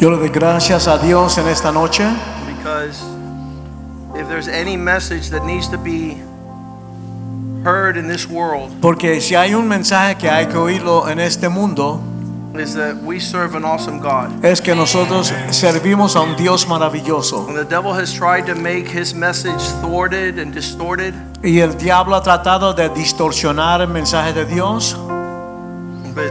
Yo le doy gracias a Dios en esta noche. because if there's any message that needs to be heard in this world, porque si hay un mensaje que hay que oírlo en este mundo is that we serve an awesome God. es que nosotros servimos a un Dios maravilloso And the devil has tried to make his message thwarted and distorted, y el diablo ha tratado de distorsionar el mensaje de Dios, but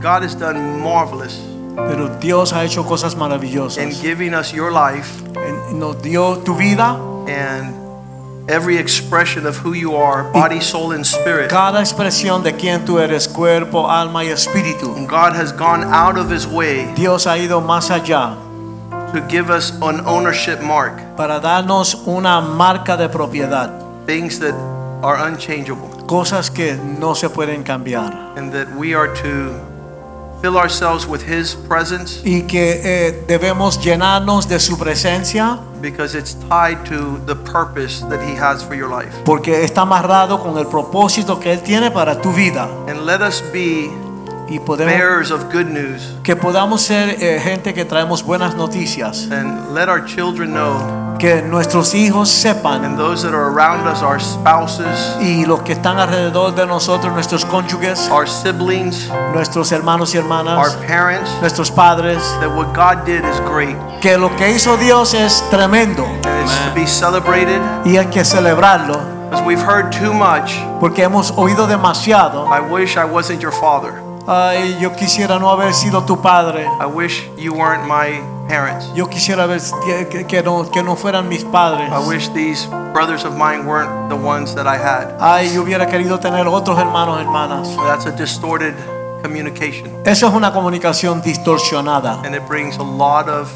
God has done marvelous pero Dios ha hecho cosas maravillosas. in giving us your life En- Nos dio tu vida, and every expression of who you are, body, soul, and spirit. cada expresión de quién tú eres, cuerpo, alma y espíritu. And God has gone out of his way Dios ha ido más allá to give us an ownership mark, para darnos una marca de propiedad, things that are unchangeable, cosas que no se pueden cambiar. and that we are to fill ourselves with his presence? y que eh, debemos llenarnos de su presencia. Because it's tied to the purpose that he has for your life. porque está amarrado con el propósito que Él tiene para tu vida. And let us be y podemos of good news. que podamos ser eh, gente que traemos buenas noticias. And let our children know que nuestros hijos sepan and those that are around us, our spouses, y los que están alrededor de nosotros nuestros cónyuges our siblings, nuestros hermanos y our hermanas parents, nuestros padres that what God did is great. que lo que hizo Dios es tremendo. And it's to be celebrated. Y hay que celebrarlo because we've heard too much. porque hemos oído demasiado. I wish I wasn't your father. Ay yo quisiera no haber sido tu padre I wish you weren't my parents. Yo quisiera ver que, que no, que no fueran mis padres. I wish these brothers of mine weren't the ones that I had. Ay, yo hubiera querido tener otros hermanos, hermanas. That's a distorted communication Eso es una comunicación distorsionada and it brings a lot of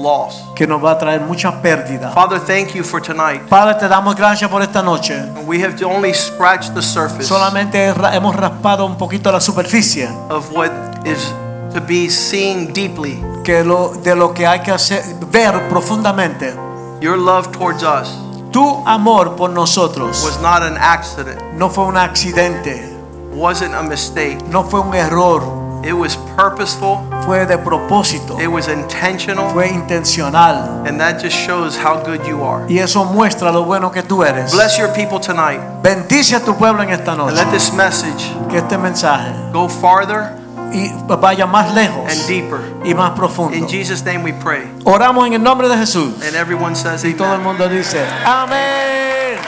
loss. que nos va a traer mucha pérdida. Father, thank you for tonight. Padre, te damos gracias por esta noche. We have only scratched the surface Solamente hemos raspado un poquito la superficie of what is to be seen deeply. que lo, de lo que hay que hacer, ver profundamente. Your love towards us Tu amor por nosotros was not an accident, no fue un accidente, wasn't a mistake. no fue un error, It was purposeful, fue de propósito, it was intentional, fue intencional. and that just shows how good you are. Y eso muestra lo bueno que tú eres. Bless your people tonight Bendice a tu pueblo en esta and noche. let this message Que este mensaje go farther y vaya más lejos and deeper. y más profundo. In Jesus' name we pray. Oramos en el nombre de Jesús. And everyone says, Y todo el Amen. mundo dice, amén.